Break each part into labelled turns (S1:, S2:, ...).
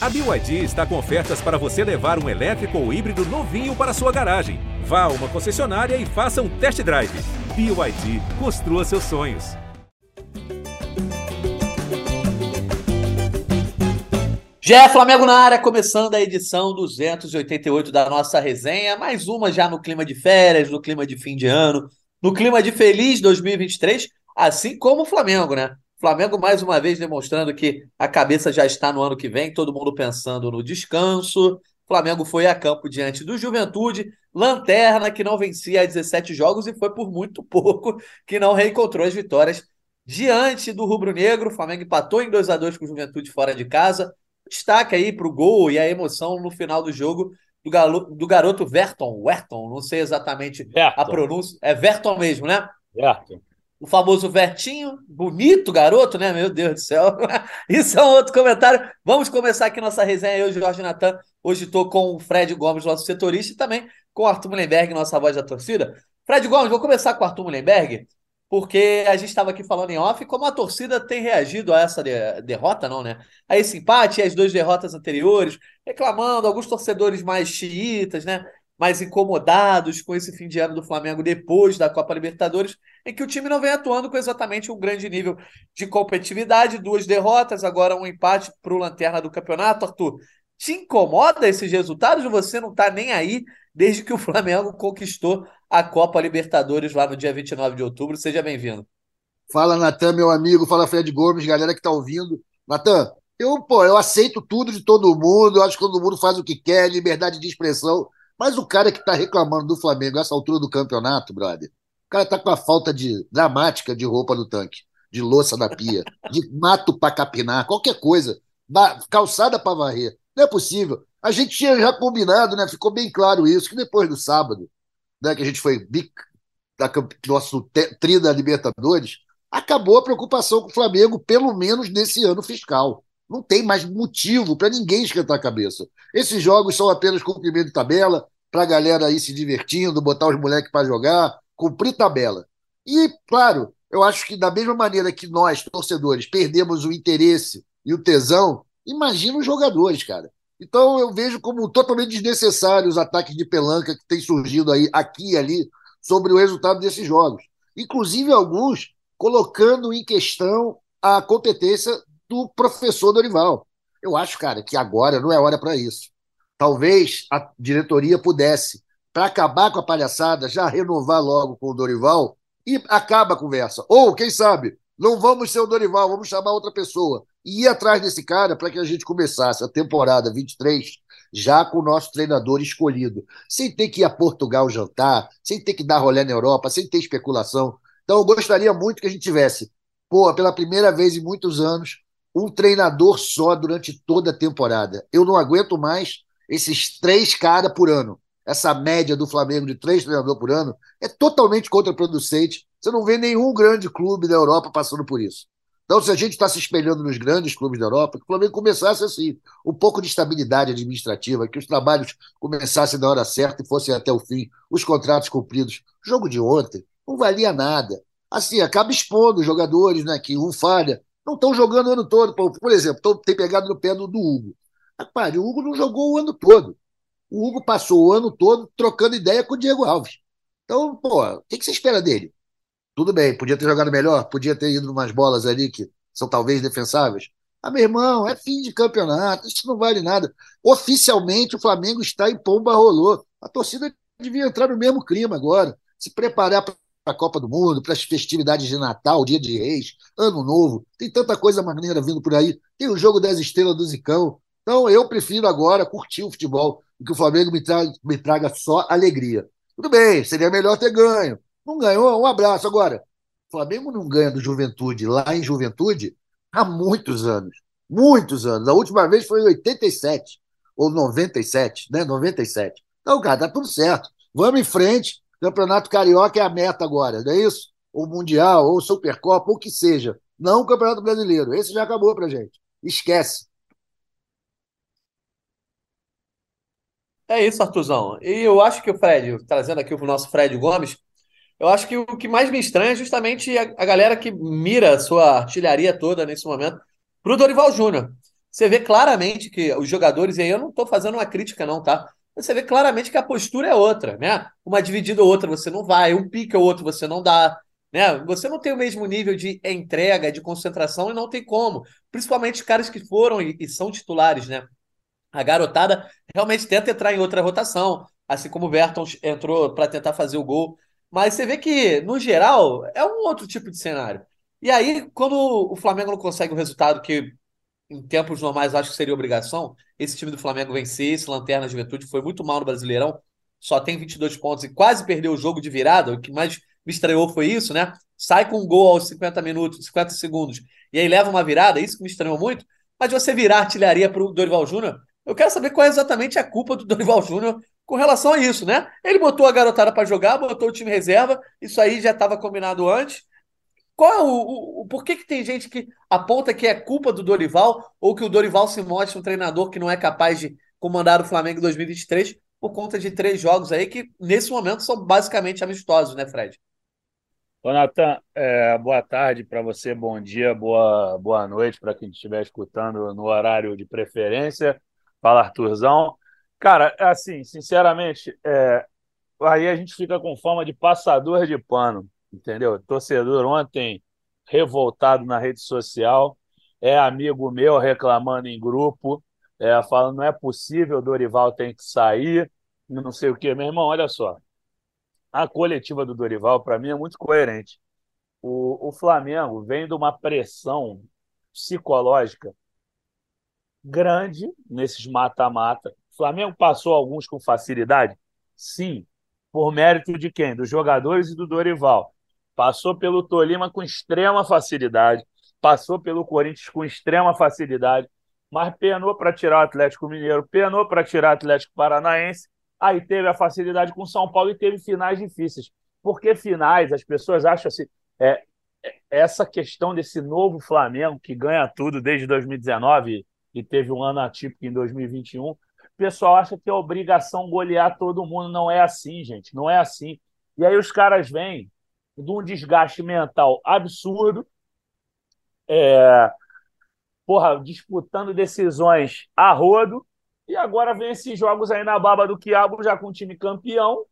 S1: A BYD está com ofertas para você levar um elétrico ou híbrido novinho para sua garagem. Vá a uma concessionária e faça um test drive. BYD, construa seus sonhos.
S2: Já Flamengo na área, começando a edição 288 da nossa resenha. Mais uma já no clima de férias, no clima de fim de ano, no clima de feliz 2023, assim como o Flamengo, né? Flamengo mais uma vez demonstrando que a cabeça já está no ano que vem, todo mundo pensando no descanso. Flamengo foi a campo diante do Juventude, lanterna que não vencia 17 jogos e foi por muito pouco que não reencontrou as vitórias diante do Rubro Negro. O Flamengo empatou em 2 a 2 com o Juventude fora de casa. Destaque aí para o gol e a emoção no final do jogo do, galo, do garoto Verton. Verton, não sei exatamente Verton. a pronúncia. É Verton mesmo, né?
S3: Verton
S2: o famoso Vertinho, bonito garoto, né? Meu Deus do céu. Isso é um outro comentário. Vamos começar aqui nossa resenha. Eu, Jorge Natan. Hoje estou com o Fred Gomes, nosso setorista, e também com o Arthur Mullenberg, nossa voz da torcida. Fred Gomes, vou começar com o Arthur Mullenberg, porque a gente estava aqui falando em off como a torcida tem reagido a essa de derrota, não, né? A esse empate e as duas derrotas anteriores, reclamando, alguns torcedores mais xiitas, né? Mais incomodados com esse fim de ano do Flamengo depois da Copa Libertadores, em que o time não vem atuando com exatamente um grande nível de competitividade, duas derrotas, agora um empate para o lanterna do campeonato. Arthur, te incomoda esses resultados você não está nem aí desde que o Flamengo conquistou a Copa Libertadores lá no dia 29 de outubro? Seja bem-vindo.
S4: Fala, Natan, meu amigo. Fala, Fred Gomes, galera que está ouvindo. Natan, eu, pô, eu aceito tudo de todo mundo, eu acho que todo mundo faz o que quer, liberdade de expressão. Mas o cara que está reclamando do Flamengo nessa altura do campeonato, brother, o cara está com a falta de dramática de roupa no tanque, de louça na pia, de mato para capinar, qualquer coisa, calçada para varrer. Não é possível. A gente tinha já combinado, né? Ficou bem claro isso, que depois do sábado, né, que a gente foi bic, da, nosso tri da Libertadores, acabou a preocupação com o Flamengo, pelo menos nesse ano fiscal. Não tem mais motivo para ninguém esquentar a cabeça. Esses jogos são apenas cumprimento de tabela, para a galera aí se divertindo, botar os moleques para jogar, cumprir tabela. E, claro, eu acho que da mesma maneira que nós, torcedores, perdemos o interesse e o tesão, imagina os jogadores, cara. Então eu vejo como totalmente desnecessário os ataques de pelanca que têm surgido aí aqui e ali sobre o resultado desses jogos. Inclusive alguns colocando em questão a competência do professor Dorival. Eu acho, cara, que agora não é hora para isso. Talvez a diretoria pudesse, para acabar com a palhaçada, já renovar logo com o Dorival e acaba a conversa. Ou, quem sabe, não vamos ser o Dorival, vamos chamar outra pessoa. E ir atrás desse cara para que a gente começasse a temporada 23 já com o nosso treinador escolhido, sem ter que ir a Portugal jantar, sem ter que dar rolê na Europa, sem ter especulação. Então, eu gostaria muito que a gente tivesse, pô, pela primeira vez em muitos anos, um treinador só durante toda a temporada. Eu não aguento mais esses três caras por ano. Essa média do Flamengo de três treinadores por ano é totalmente contraproducente. Você não vê nenhum grande clube da Europa passando por isso. Então, se a gente está se espelhando nos grandes clubes da Europa, que o Flamengo começasse assim, um pouco de estabilidade administrativa, que os trabalhos começassem na hora certa e fossem até o fim, os contratos cumpridos. O jogo de ontem não valia nada. Assim, acaba expondo os jogadores, né? Que um falha, não estão jogando o ano todo. Por exemplo, tão, tem pegado no pé do, do Hugo. Rapaz, o Hugo não jogou o ano todo. O Hugo passou o ano todo trocando ideia com o Diego Alves. Então, pô, o que, que você espera dele? Tudo bem, podia ter jogado melhor, podia ter ido umas bolas ali que são talvez defensáveis. Ah, meu irmão, é fim de campeonato, isso não vale nada. Oficialmente, o Flamengo está em pomba rolou. A torcida devia entrar no mesmo clima agora, se preparar para a Copa do Mundo, para as festividades de Natal, Dia de Reis, Ano Novo. Tem tanta coisa maneira vindo por aí. Tem o jogo das estrelas do Zicão. Então, eu prefiro agora curtir o futebol e que o Flamengo me traga, me traga só alegria. Tudo bem, seria melhor ter ganho. Não ganhou, um abraço. Agora, o Flamengo não ganha do Juventude lá em Juventude há muitos anos. Muitos anos. A última vez foi em 87 ou 97, né? 97. Então, cara, tá tudo certo. Vamos em frente. Campeonato Carioca é a meta agora, não é isso? Ou Mundial, ou Supercopa, ou o que seja. Não o Campeonato Brasileiro. Esse já acabou pra gente. Esquece.
S2: É isso, Artuzão. E eu acho que o Fred, trazendo aqui o nosso Fred Gomes, eu acho que o que mais me estranha é justamente a, a galera que mira a sua artilharia toda nesse momento pro Dorival Júnior. você vê claramente que os jogadores, e aí eu não estou fazendo uma crítica, não, tá? Você vê claramente que a postura é outra, né? Uma dividida ou outra você não vai, um pique ou outro você não dá, né? Você não tem o mesmo nível de entrega, de concentração e não tem como. Principalmente os caras que foram e, e são titulares, né? A garotada realmente tenta entrar em outra rotação, assim como o Berton entrou para tentar fazer o gol. Mas você vê que, no geral, é um outro tipo de cenário. E aí, quando o Flamengo não consegue o resultado que em tempos normais acho que seria obrigação, esse time do Flamengo vencer esse Lanterna Juventude foi muito mal no Brasileirão, só tem 22 pontos e quase perdeu o jogo de virada, o que mais me estranhou foi isso, né? Sai com um gol aos 50 minutos, 50 segundos, e aí leva uma virada, isso que me estranhou muito, mas você virar artilharia para o Dorival Júnior, eu quero saber qual é exatamente a culpa do Dorival Júnior com relação a isso, né? Ele botou a garotada para jogar, botou o time reserva, isso aí já estava combinado antes. Qual é o, o, o, por que, que tem gente que aponta que é culpa do Dorival ou que o Dorival se mostra um treinador que não é capaz de comandar o Flamengo em 2023 por conta de três jogos aí que nesse momento são basicamente amistosos, né, Fred?
S3: Ô, Natan, é, boa tarde para você, bom dia, boa, boa noite para quem estiver escutando no horário de preferência. Fala, Arthurzão. Cara, assim, sinceramente, é, aí a gente fica com forma de passador de pano, entendeu? Torcedor ontem revoltado na rede social, é amigo meu reclamando em grupo, é, falando não é possível, Dorival tem que sair, não sei o quê. Meu irmão, olha só, a coletiva do Dorival, para mim, é muito coerente. O, o Flamengo vem de uma pressão psicológica grande nesses mata-mata. O Flamengo passou alguns com facilidade? Sim. Por mérito de quem? Dos jogadores e do Dorival. Passou pelo Tolima com extrema facilidade, passou pelo Corinthians com extrema facilidade, mas penou para tirar o Atlético Mineiro, penou para tirar o Atlético Paranaense, aí teve a facilidade com São Paulo e teve finais difíceis. Porque finais, as pessoas acham assim, é, é essa questão desse novo Flamengo que ganha tudo desde 2019 e teve um ano atípico em 2021. O pessoal acha que é obrigação golear todo mundo. Não é assim, gente. Não é assim. E aí os caras vêm de um desgaste mental absurdo, é, porra, disputando decisões a rodo, e agora vem esses jogos aí na baba do quiabo, já com o time campeão,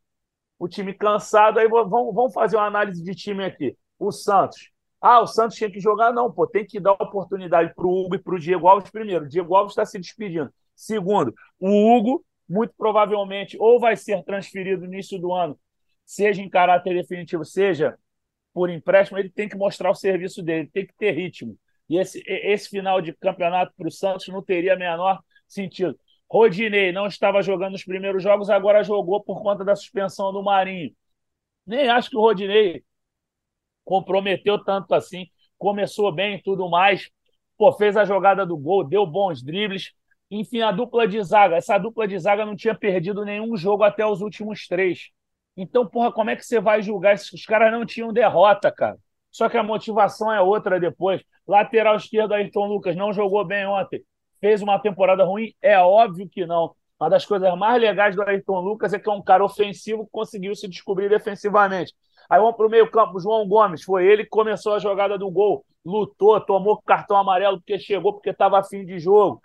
S3: o time cansado. Aí vamos, vamos fazer uma análise de time aqui. O Santos ah, o Santos tinha que jogar, não, pô, tem que dar oportunidade para o Hugo e para o Diego Alves primeiro. O Diego Alves está se despedindo. Segundo, o Hugo, muito provavelmente, ou vai ser transferido no início do ano, seja em caráter definitivo, seja por empréstimo, ele tem que mostrar o serviço dele, tem que ter ritmo. E esse, esse final de campeonato para o Santos não teria menor sentido. Rodinei não estava jogando nos primeiros jogos, agora jogou por conta da suspensão do Marinho. Nem acho que o Rodinei comprometeu tanto assim, começou bem e tudo mais, pô, fez a jogada do gol, deu bons dribles. Enfim, a dupla de zaga, essa dupla de zaga não tinha perdido nenhum jogo até os últimos três. Então, porra, como é que você vai julgar? Os caras não tinham derrota, cara. Só que a motivação é outra depois. Lateral esquerdo, Ayrton Lucas, não jogou bem ontem. Fez uma temporada ruim? É óbvio que não. Uma das coisas mais legais do Ayrton Lucas é que é um cara ofensivo que conseguiu se descobrir defensivamente. Aí vamos para o meio-campo, João Gomes. Foi ele que começou a jogada do gol. Lutou, tomou cartão amarelo porque chegou, porque estava afim de jogo.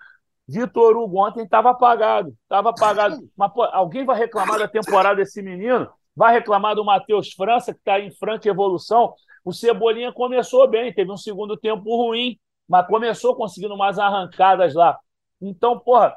S3: Vitor Hugo ontem estava apagado. Estava apagado. Mas pô, alguém vai reclamar da temporada desse menino? Vai reclamar do Matheus França, que está em franca evolução. O Cebolinha começou bem, teve um segundo tempo ruim, mas começou conseguindo umas arrancadas lá. Então, porra,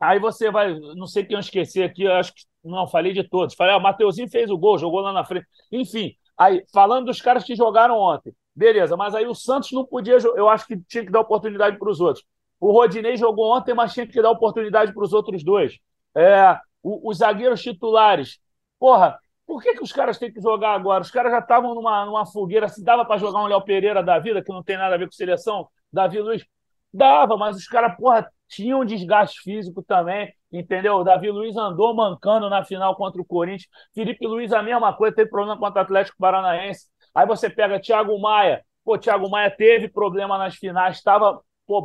S3: aí você vai. Não sei quem eu esqueci aqui, acho que não, falei de todos. Falei, ah, o Mateuzinho fez o gol, jogou lá na frente. Enfim, aí, falando dos caras que jogaram ontem. Beleza, mas aí o Santos não podia. Eu acho que tinha que dar oportunidade para os outros. O Rodinei jogou ontem, mas tinha que dar oportunidade para os outros dois. É, o, os zagueiros titulares. Porra, por que, que os caras têm que jogar agora? Os caras já estavam numa, numa fogueira. Se dava para jogar um Léo Pereira da vida, que não tem nada a ver com seleção, Davi Luiz, dava, mas os caras, porra, tinham desgaste físico também entendeu? O Davi Luiz andou mancando na final contra o Corinthians. Felipe Luiz, a mesma coisa, teve problema contra o Atlético Paranaense. Aí você pega Thiago Maia. Pô, Thiago Maia teve problema nas finais, estava pô.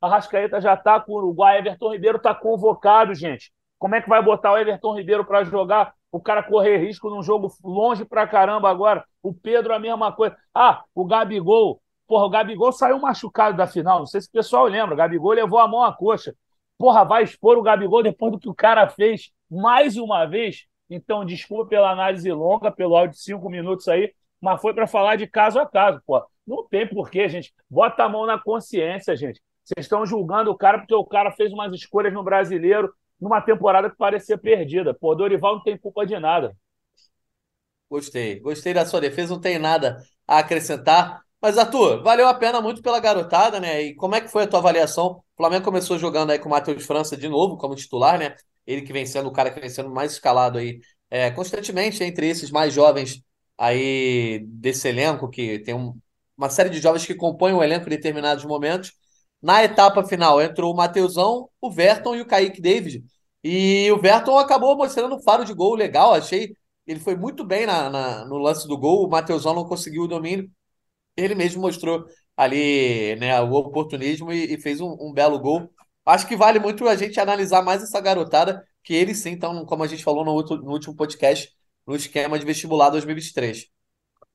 S3: A Rascaeta já está com o Uruguai. Everton Ribeiro está convocado, gente. Como é que vai botar o Everton Ribeiro para jogar? O cara correr risco num jogo longe pra caramba agora. O Pedro, a mesma coisa. Ah, o Gabigol Porra, o Gabigol saiu machucado da final. Não sei se o pessoal lembra. O Gabigol levou a mão à coxa. Porra, vai expor o Gabigol depois do que o cara fez mais uma vez. Então, desculpa pela análise longa, pelo áudio de cinco minutos aí, mas foi para falar de caso a caso, pô. Não tem porquê, gente. Bota a mão na consciência, gente. Vocês estão julgando o cara porque o cara fez umas escolhas no brasileiro numa temporada que parecia perdida. Pô, Dorival não tem culpa de nada.
S2: Gostei. Gostei da sua defesa, não tem nada a acrescentar. Mas, Arthur, valeu a pena muito pela garotada, né? E como é que foi a tua avaliação? O Flamengo começou jogando aí com o Matheus França de novo como titular, né? Ele que vem sendo o cara que vem sendo mais escalado aí é, constantemente entre esses mais jovens aí desse elenco, que tem um, uma série de jovens que compõem o elenco em determinados momentos. Na etapa final entrou o Mateusão, o Verton e o Kaique David. E o Verton acabou mostrando um faro de gol legal, achei. Ele foi muito bem na, na no lance do gol, o Mateusão não conseguiu o domínio. Ele mesmo mostrou ali né, o oportunismo e, e fez um, um, belo gol. Acho que vale muito a gente analisar mais essa garotada, que eles sim estão, como a gente falou no, outro, no último podcast, no esquema de vestibular 2023.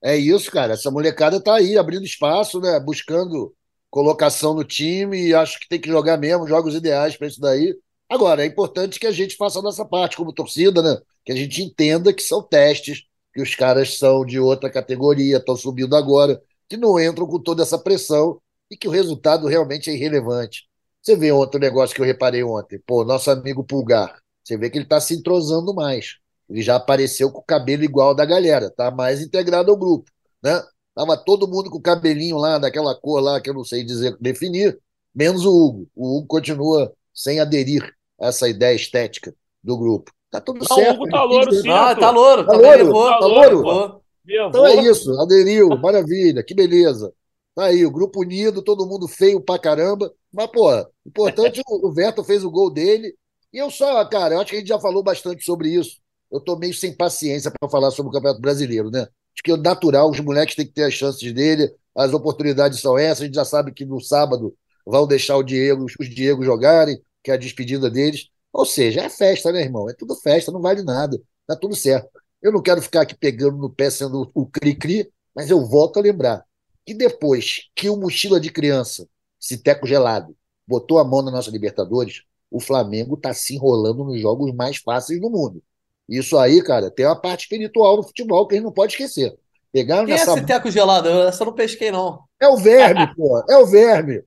S4: É isso, cara. Essa molecada tá aí, abrindo espaço, né? Buscando colocação no time e acho que tem que jogar mesmo, jogos ideais para isso daí. Agora, é importante que a gente faça a nossa parte como torcida, né? Que a gente entenda que são testes, que os caras são de outra categoria, estão subindo agora, que não entram com toda essa pressão e que o resultado realmente é irrelevante. Você vê outro negócio que eu reparei ontem. Pô, nosso amigo Pulgar. Você vê que ele está se entrosando mais. Ele já apareceu com o cabelo igual da galera, tá mais integrado ao grupo, né? Tava todo mundo com o cabelinho lá, daquela cor lá que eu não sei dizer definir, menos o Hugo. O Hugo continua sem aderir a essa ideia estética do grupo. Tá tudo não, certo. O Hugo
S3: tá louro, sim.
S2: Ah, tá louro.
S4: Tá louro? Tá louro? Então é isso, aderiu, maravilha, que beleza. Tá aí, o grupo unido, todo mundo feio pra caramba. Mas, pô, importante, o Verto fez o gol dele. E eu só, cara, eu acho que a gente já falou bastante sobre isso eu estou meio sem paciência para falar sobre o Campeonato Brasileiro, né? Que é natural, os moleques têm que ter as chances dele, as oportunidades são essas, a gente já sabe que no sábado vão deixar o Diego, os Diego jogarem, que é a despedida deles. Ou seja, é festa, né, irmão? É tudo festa, não vale nada, tá tudo certo. Eu não quero ficar aqui pegando no pé sendo o cri-cri, mas eu volto a lembrar que depois que o mochila de criança, esse teco gelado, botou a mão na nossa Libertadores, o Flamengo está se enrolando nos jogos mais fáceis do mundo. Isso aí, cara, tem uma parte espiritual no futebol que a gente não pode esquecer.
S2: Pegaram Quem nessa... é esse teco gelado? Eu essa não pesquei, não.
S4: É o verme, pô. É o verme.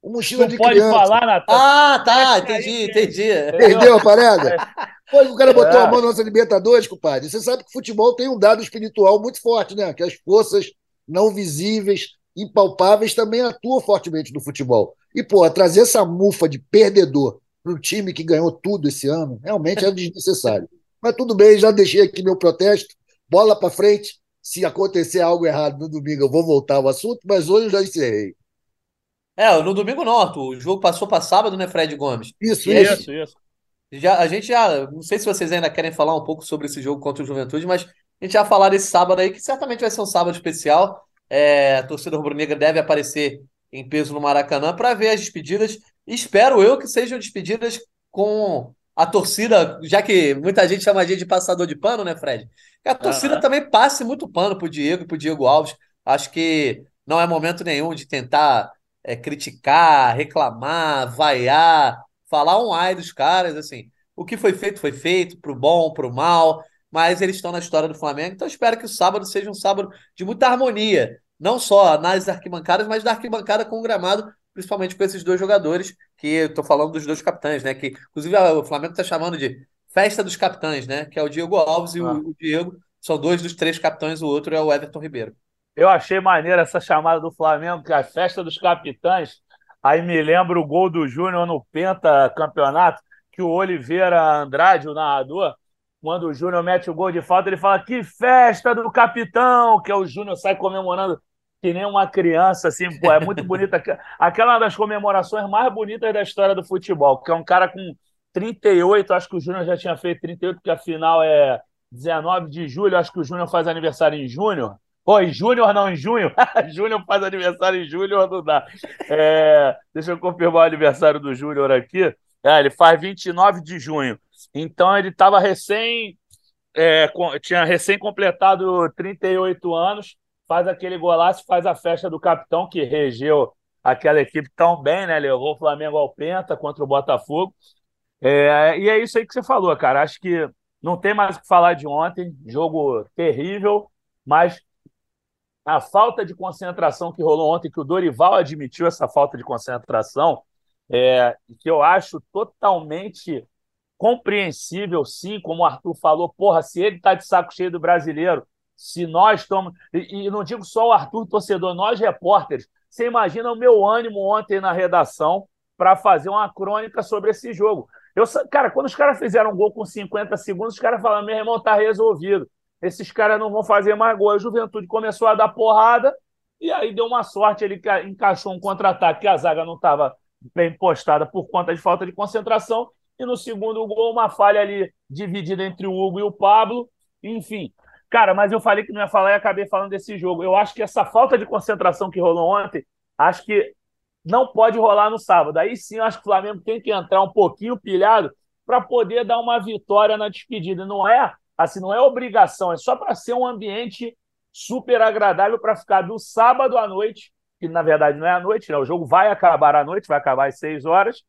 S4: O mochila não de
S3: pode
S4: criança.
S3: falar, Natan.
S2: Ah, tá. Entendi, entendi.
S4: Entendeu a parada? Pois o cara botou é. a mão na nossa Libertadores, compadre. Você sabe que o futebol tem um dado espiritual muito forte, né? Que as forças não visíveis, impalpáveis, também atuam fortemente no futebol. E, pô, trazer essa mufa de perdedor para o time que ganhou tudo esse ano, realmente é desnecessário. Mas tudo bem, já deixei aqui meu protesto. Bola para frente. Se acontecer algo errado no domingo, eu vou voltar ao assunto, mas hoje eu já encerrei.
S2: É, no domingo não, Arthur. O jogo passou para sábado, né, Fred Gomes?
S4: Isso, isso,
S2: isso. Já, a gente já. Não sei se vocês ainda querem falar um pouco sobre esse jogo contra o Juventude, mas a gente já falar desse sábado aí, que certamente vai ser um sábado especial. É, a torcida rubro-negra deve aparecer em peso no Maracanã para ver as despedidas. Espero eu que sejam despedidas com a torcida, já que muita gente chama a gente de passador de pano, né, Fred? Que a torcida uhum. também passe muito pano pro Diego e pro Diego Alves. Acho que não é momento nenhum de tentar é, criticar, reclamar, vaiar, falar um ai dos caras, assim. O que foi feito foi feito, pro bom, pro mal, mas eles estão na história do Flamengo, então espero que o sábado seja um sábado de muita harmonia, não só nas arquibancadas, mas da arquibancada com o gramado, principalmente com esses dois jogadores, que eu estou falando dos dois capitães, né? Que inclusive o Flamengo está chamando de festa dos capitães, né? Que é o Diego Alves e ah. o, Diego. São dois dos três capitães, o outro é o Everton Ribeiro.
S3: Eu achei maneira essa chamada do Flamengo, que é a festa dos capitães. Aí me lembra o gol do Júnior no Penta Campeonato, que o Oliveira Andrade, o narrador, quando o Júnior mete o gol de falta, ele fala: Que festa do capitão! Que é o Júnior sai comemorando que nem uma criança, assim, pô, é muito bonita. Aquela das comemorações mais bonitas da história do futebol, que é um cara com 38, acho que o Júnior já tinha feito 38, porque a final é 19 de julho, acho que o Júnior faz aniversário em junho. Pô, em Júnior não, em junho. Júnior faz aniversário em julho, não dá. É, deixa eu confirmar o aniversário do Júnior aqui. É, ele faz 29 de junho. Então ele estava recém. É, tinha recém completado 38 anos faz aquele golaço, faz a festa do capitão que regeu aquela equipe tão bem, né? Levou o Flamengo ao penta contra o Botafogo. É, e é isso aí que você falou, cara. Acho que não tem mais o que falar de ontem. Jogo terrível, mas a falta de concentração que rolou ontem, que o Dorival admitiu essa falta de concentração, é, que eu acho totalmente compreensível, sim, como o Arthur falou, porra, se ele tá de saco cheio do brasileiro, se nós estamos. E, e não digo só o Arthur, torcedor, nós repórteres. Você imagina o meu ânimo ontem na redação para fazer uma crônica sobre esse jogo. Eu, cara, quando os caras fizeram um gol com 50 segundos, os caras falaram: meu irmão, tá resolvido. Esses caras não vão fazer mais gol. A juventude começou a dar porrada e aí deu uma sorte. Ele encaixou um contra-ataque que a zaga não estava bem postada por conta de falta de concentração. E no segundo gol, uma falha ali dividida entre o Hugo e o Pablo. Enfim, Cara, mas eu falei que não ia falar e acabei falando desse jogo. Eu acho que essa falta de concentração que rolou ontem, acho que não pode rolar no sábado. Aí sim, eu acho que o Flamengo tem que entrar um pouquinho pilhado para poder dar uma vitória na despedida. Não é assim, não é obrigação, é só para ser um ambiente super agradável para ficar do sábado à noite, que na verdade não é à noite, né? O jogo vai acabar à noite, vai acabar às seis horas,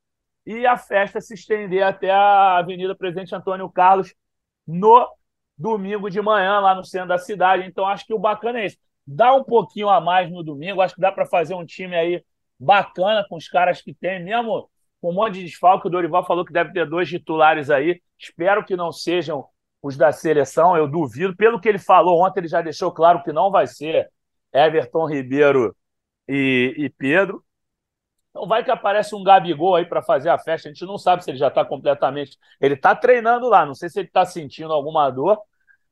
S3: e a festa se estender até a Avenida Presidente Antônio Carlos no domingo de manhã lá no centro da cidade. Então acho que o bacana é isso. Dá um pouquinho a mais no domingo, acho que dá para fazer um time aí bacana com os caras que tem, mesmo com um monte de desfalque. O Dorival falou que deve ter dois titulares aí. Espero que não sejam os da seleção, eu duvido. Pelo que ele falou ontem, ele já deixou claro que não vai ser Everton Ribeiro e, e Pedro. Então vai que aparece um Gabigol aí para fazer a festa. A gente não sabe se ele já está completamente. Ele está treinando lá, não sei se ele está sentindo alguma dor,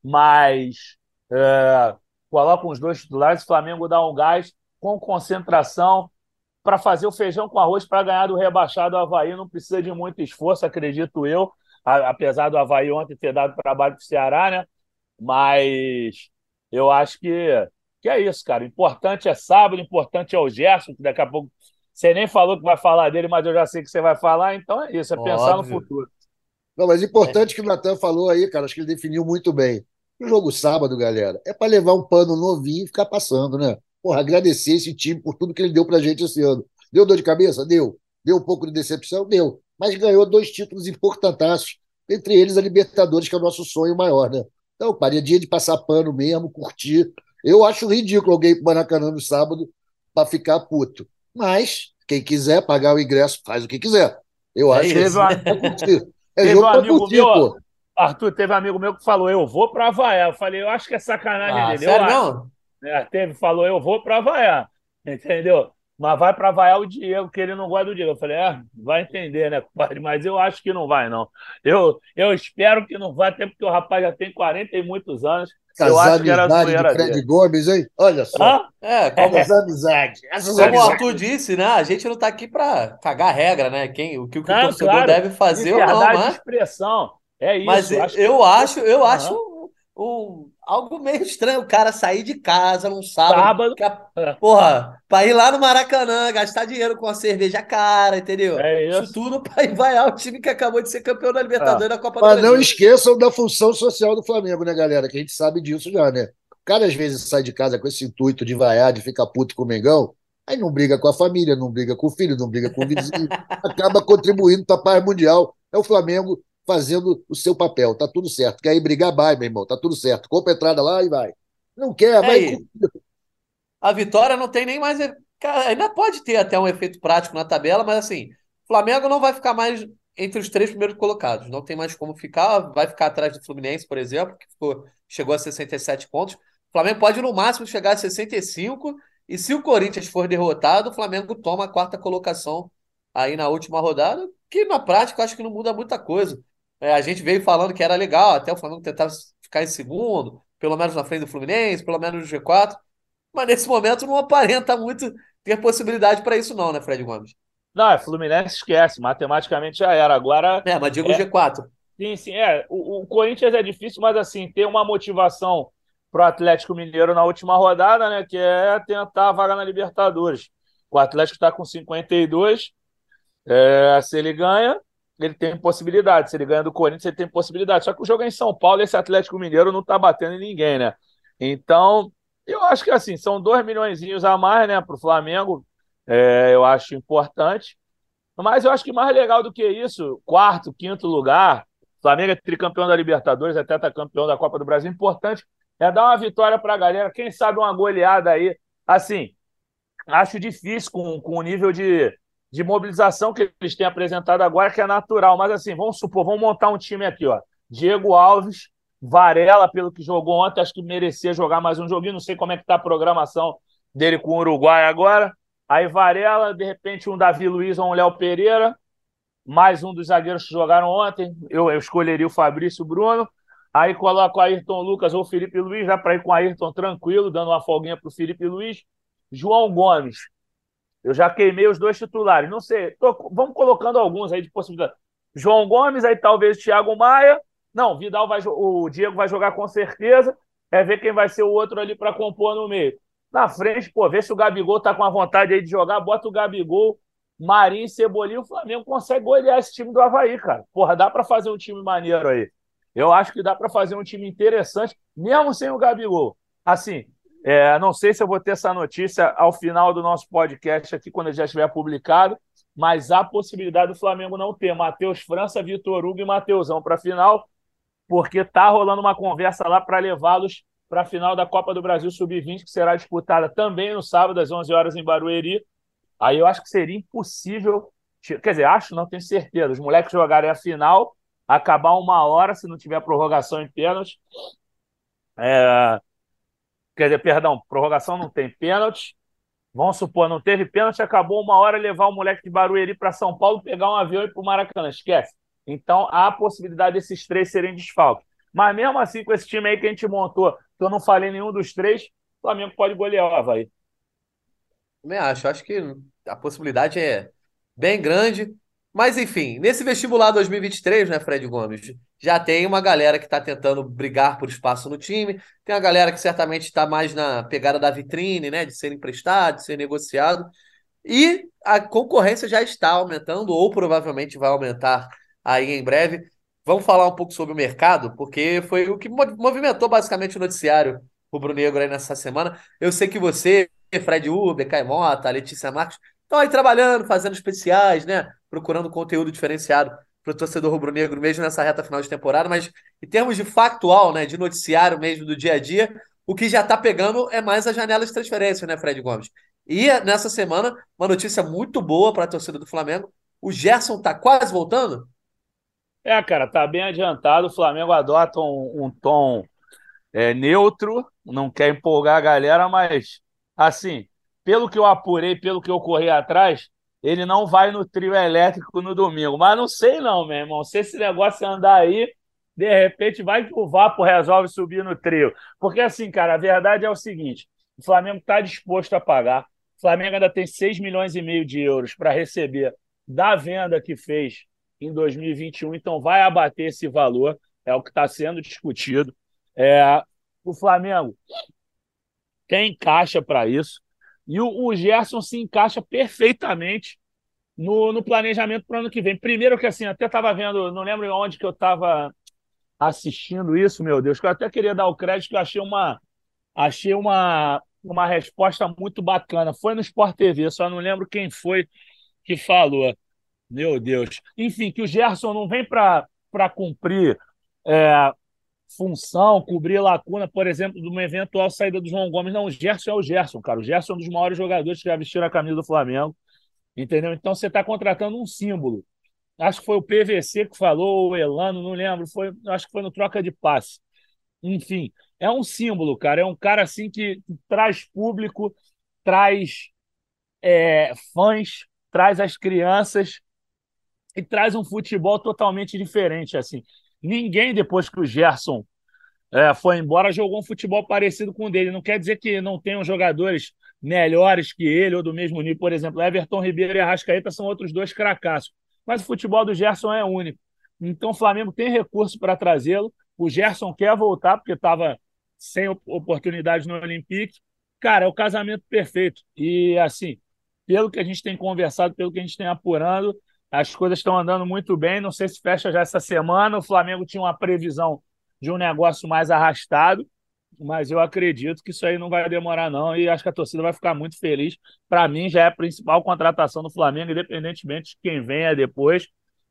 S3: mas é, coloca os dois titulares, o Flamengo dá um gás com concentração para fazer o feijão com arroz para ganhar do rebaixado Havaí. Não precisa de muito esforço, acredito eu, apesar do Havaí ontem ter dado trabalho para o Ceará, né? Mas eu acho que, que é isso, cara. O importante é sábado, o importante é o Gerson, que daqui a pouco você nem falou que vai falar dele, mas eu já sei que você vai falar, então é isso, é pensar Óbvio. no futuro.
S4: Não, mas importante é. que o Natan falou aí, cara, acho que ele definiu muito bem. O jogo sábado, galera, é para levar um pano novinho e ficar passando, né? Porra, agradecer esse time por tudo que ele deu pra gente esse ano. Deu dor de cabeça? Deu. Deu um pouco de decepção? Deu. Mas ganhou dois títulos importantaços, entre eles a Libertadores, que é o nosso sonho maior, né? Então, paria dia de passar pano mesmo, curtir. Eu acho ridículo alguém ir pro Maracanã no sábado para ficar puto. Mas quem quiser pagar o ingresso, faz o que quiser. Eu é acho que
S3: é, é jogo amigo curtir, meu, pô. Arthur, teve um amigo meu que falou: Eu vou para Havaiá. Eu falei: Eu acho que é sacanagem ah, dele. Sério, não? É, teve, falou: Eu vou para Havaiá. Entendeu? Mas vai para vaiar o Diego, que ele não gosta do Diego. Eu falei, é, vai entender, né, compadre? Mas eu acho que não vai, não. Eu, eu espero que não vá, até porque o rapaz já tem 40 e muitos anos.
S4: Essas eu acho que era a de Fred dele. Gomes, hein? Olha só.
S2: Ah? É, como, Essas amizades. Essas como amizades. o Arthur disse, né? A gente não está aqui para cagar regra, né? Quem, o que o, que o torcedor claro. deve fazer ou não, mas...
S3: de expressão. É isso.
S2: Mas eu acho, eu acho, eu acho um, algo meio estranho o cara sair de casa num sábado. sábado. A, porra, pra ir lá no Maracanã, gastar dinheiro com a cerveja cara, entendeu?
S3: É isso.
S2: isso tudo pra ir vaiar o time que acabou de ser campeão da Libertadores é. da Copa
S4: Mas do Brasil. Mas não esqueçam da função social do Flamengo, né, galera? Que a gente sabe disso já, né? O cara às vezes sai de casa com esse intuito de vaiar, de ficar puto com o Mengão, aí não briga com a família, não briga com o filho, não briga com o vizinho, acaba contribuindo para a paz mundial. É o Flamengo fazendo o seu papel. Tá tudo certo. Quer ir brigar, vai, meu irmão. Tá tudo certo. Compra a entrada lá e vai. Não quer, vai. É
S2: a vitória não tem nem mais. Cara, ainda pode ter até um efeito prático na tabela, mas assim, Flamengo não vai ficar mais entre os três primeiros colocados. Não tem mais como ficar. Vai ficar atrás do Fluminense, por exemplo, que ficou, chegou a 67 pontos. O Flamengo pode no máximo chegar a 65. E se o Corinthians for derrotado, o Flamengo toma a quarta colocação aí na última rodada, que na prática eu acho que não muda muita coisa. É, a gente veio falando que era legal, até o Flamengo tentava ficar em segundo, pelo menos na frente do Fluminense, pelo menos no G4, mas nesse momento não aparenta muito ter possibilidade para isso, não, né, Fred Gomes?
S3: Não, é Fluminense esquece, matematicamente já era. Agora.
S2: É, mas digo é... G4.
S3: Sim, sim, é. O, o, Corinthians é difícil, mas assim, tem uma motivação pro Atlético Mineiro na última rodada, né? Que é tentar a vaga na Libertadores. O Atlético está com 52. É, se ele ganha, ele tem possibilidade. Se ele ganha do Corinthians, ele tem possibilidade. Só que o jogo é em São Paulo e esse Atlético Mineiro não está batendo em ninguém, né? Então, Eu acho que assim, são dois milhões a mais, né, para o Flamengo. É, eu acho importante. Mas eu acho que mais legal do que isso, quarto, quinto lugar, Flamengo é tricampeão da Libertadores, até tá campeão da Copa do Brasil. Importante é dar uma vitória para a galera. Quem sabe uma goleada aí. Assim, acho difícil com, com o nível de, de mobilização que eles têm apresentado agora, que é natural. Mas assim, vamos supor, vamos montar um time aqui, ó. Diego Alves, Varela, pelo que jogou ontem, acho que merecia jogar mais um joguinho. Não sei como é que tá a programação dele com o Uruguai agora. Aí Varela, de repente um Davi Luiz ou um Léo Pereira, mais um dos zagueiros que jogaram ontem. Eu, eu escolheria o Fabrício Bruno. Aí coloco o Ayrton Lucas ou o Felipe Luiz, dá para ir com o Ayrton tranquilo, dando uma folguinha para o Felipe Luiz. João Gomes. Eu já queimei os dois titulares. Não sei, tô, vamos colocando alguns aí de possibilidade. João Gomes, aí talvez Thiago Maia. Não, Vidal vai, o Diego vai jogar com certeza. É ver quem vai ser o outro ali para compor no meio. Na frente, pô, vê se o Gabigol tá com a vontade aí de jogar, bota o Gabigol, Marinho, Cebolinha, o Flamengo consegue golear esse time do Havaí, cara. Porra, dá para fazer um time maneiro aí. Eu acho que dá para fazer um time interessante, mesmo sem o Gabigol. Assim, é, não sei se eu vou ter essa notícia ao final do nosso podcast aqui, quando já estiver publicado, mas há possibilidade do Flamengo não ter Matheus França, Vitor Hugo e Matheusão para a final, porque tá rolando uma conversa lá para levá-los para a final da Copa do Brasil Sub-20, que será disputada também no sábado, às 11 horas, em Barueri. Aí eu acho que seria impossível. Quer dizer, acho, não tenho certeza. Os moleques jogarem a final, acabar uma hora, se não tiver prorrogação em pênalti. É... Quer dizer, perdão, prorrogação não tem pênalti. Vamos supor, não teve pênalti, acabou uma hora levar o moleque de Barueri para São Paulo, pegar um avião e ir para o Maracanã. Esquece. Então há a possibilidade desses três serem desfalques. Mas mesmo assim, com esse time aí que a gente montou, que eu não falei nenhum dos três, o Flamengo pode golear o Havaí.
S2: Também acho. Acho que a possibilidade é bem grande. Mas, enfim, nesse vestibular 2023, né, Fred Gomes? Já tem uma galera que está tentando brigar por espaço no time. Tem a galera que certamente está mais na pegada da vitrine, né? De ser emprestado, de ser negociado. E a concorrência já está aumentando, ou provavelmente vai aumentar aí em breve. Vamos falar um pouco sobre o mercado, porque foi o que movimentou basicamente o noticiário rubro-negro aí nessa semana. Eu sei que você, Fred Uber, Caimota, Letícia Marcos, estão aí trabalhando, fazendo especiais, né? Procurando conteúdo diferenciado para o torcedor rubro-negro, mesmo nessa reta final de temporada, mas em termos de factual, né? De noticiário mesmo do dia a dia, o que já está pegando é mais a janela de transferência, né, Fred Gomes? E nessa semana, uma notícia muito boa para a torcida do Flamengo. O Gerson está quase voltando?
S3: É, cara, tá bem adiantado. O Flamengo adota um, um tom é, neutro, não quer empolgar a galera, mas, assim, pelo que eu apurei, pelo que eu corri atrás, ele não vai no trio elétrico no domingo. Mas não sei, não, meu irmão. Se esse negócio andar aí, de repente vai que o Vapo resolve subir no trio. Porque, assim, cara, a verdade é o seguinte: o Flamengo está disposto a pagar. O Flamengo ainda tem 6 milhões e meio de euros para receber da venda que fez em 2021, então vai abater esse valor, é o que está sendo discutido. É, o Flamengo tem caixa para isso, e o, o, Gerson se encaixa perfeitamente no, no planejamento para o ano que vem. Primeiro que assim, até estava vendo, não lembro onde que eu estava assistindo isso, meu Deus, que eu até queria dar o crédito, que eu achei uma, achei uma, uma resposta muito bacana. Foi no Sport TV, só não lembro quem foi que falou. Meu Deus. Enfim, que o Gerson não vem para cumprir é, função, cobrir lacuna, por exemplo, de uma eventual saída do João Gomes. Não, o Gerson é o Gerson, cara. O Gerson é um dos maiores jogadores que já vestiram a camisa do Flamengo. Entendeu? Então você está contratando um símbolo. Acho que foi o PVC que falou, o Elano, não lembro. Foi, acho que foi no troca de passe. Enfim, é um símbolo, cara. É um cara assim que traz público, traz é, fãs, traz as crianças e traz um futebol totalmente diferente. assim. Ninguém, depois que o Gerson é, foi embora, jogou um futebol parecido com o dele. Não quer dizer que não tenham jogadores melhores que ele ou do mesmo nível. Por exemplo, Everton Ribeiro e Arrascaeta são outros dois cracassos. Mas o futebol do Gerson é único. Então o Flamengo tem recurso para trazê-lo. O Gerson quer voltar, porque estava sem oportunidade no Olympique. Cara, é o casamento perfeito. E assim, pelo que a gente tem conversado, pelo que a gente tem apurando, as coisas estão andando muito bem. Não sei se fecha já essa semana. O Flamengo tinha uma previsão de um negócio mais arrastado. mas eu acredito que isso aí não vai demorar, não, e acho que a torcida vai ficar muito feliz. Para mim, já é a principal contratação do Flamengo, independentemente de quem venha depois.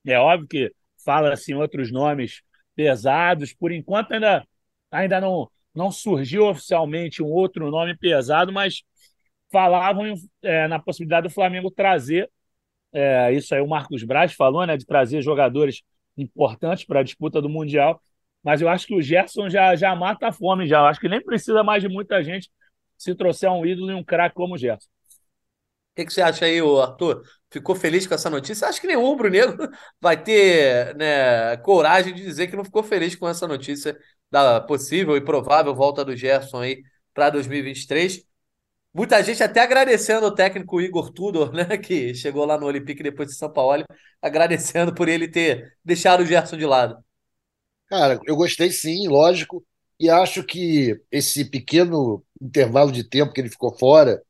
S3: É óbvio que fala assim outros nomes pesados, por enquanto ainda, ainda não, não surgiu oficialmente um outro nome pesado, mas falavam é, na possibilidade do Flamengo trazer, é, isso aí o Marcos Braz falou, né, de trazer jogadores importantes para a disputa do Mundial. Mas eu acho que o Gerson já, já mata a fome, já. Eu acho que nem precisa mais de muita gente se trouxer um ídolo e um craque como o Gerson.
S2: O que, que, você acha aí, Arthur? Ficou feliz com essa notícia? Acho que nenhum rubro-negro vai ter né, coragem de dizer que não ficou feliz com essa notícia da possível e provável volta do Gerson aí para 2023. Muita gente até agradecendo o técnico Igor Tudor, né, que chegou lá no Olympique depois de São Paulo, agradecendo por ele ter deixado o Gerson de lado.
S4: Cara, eu gostei sim, lógico, e acho que esse pequeno intervalo de tempo que ele ficou fora,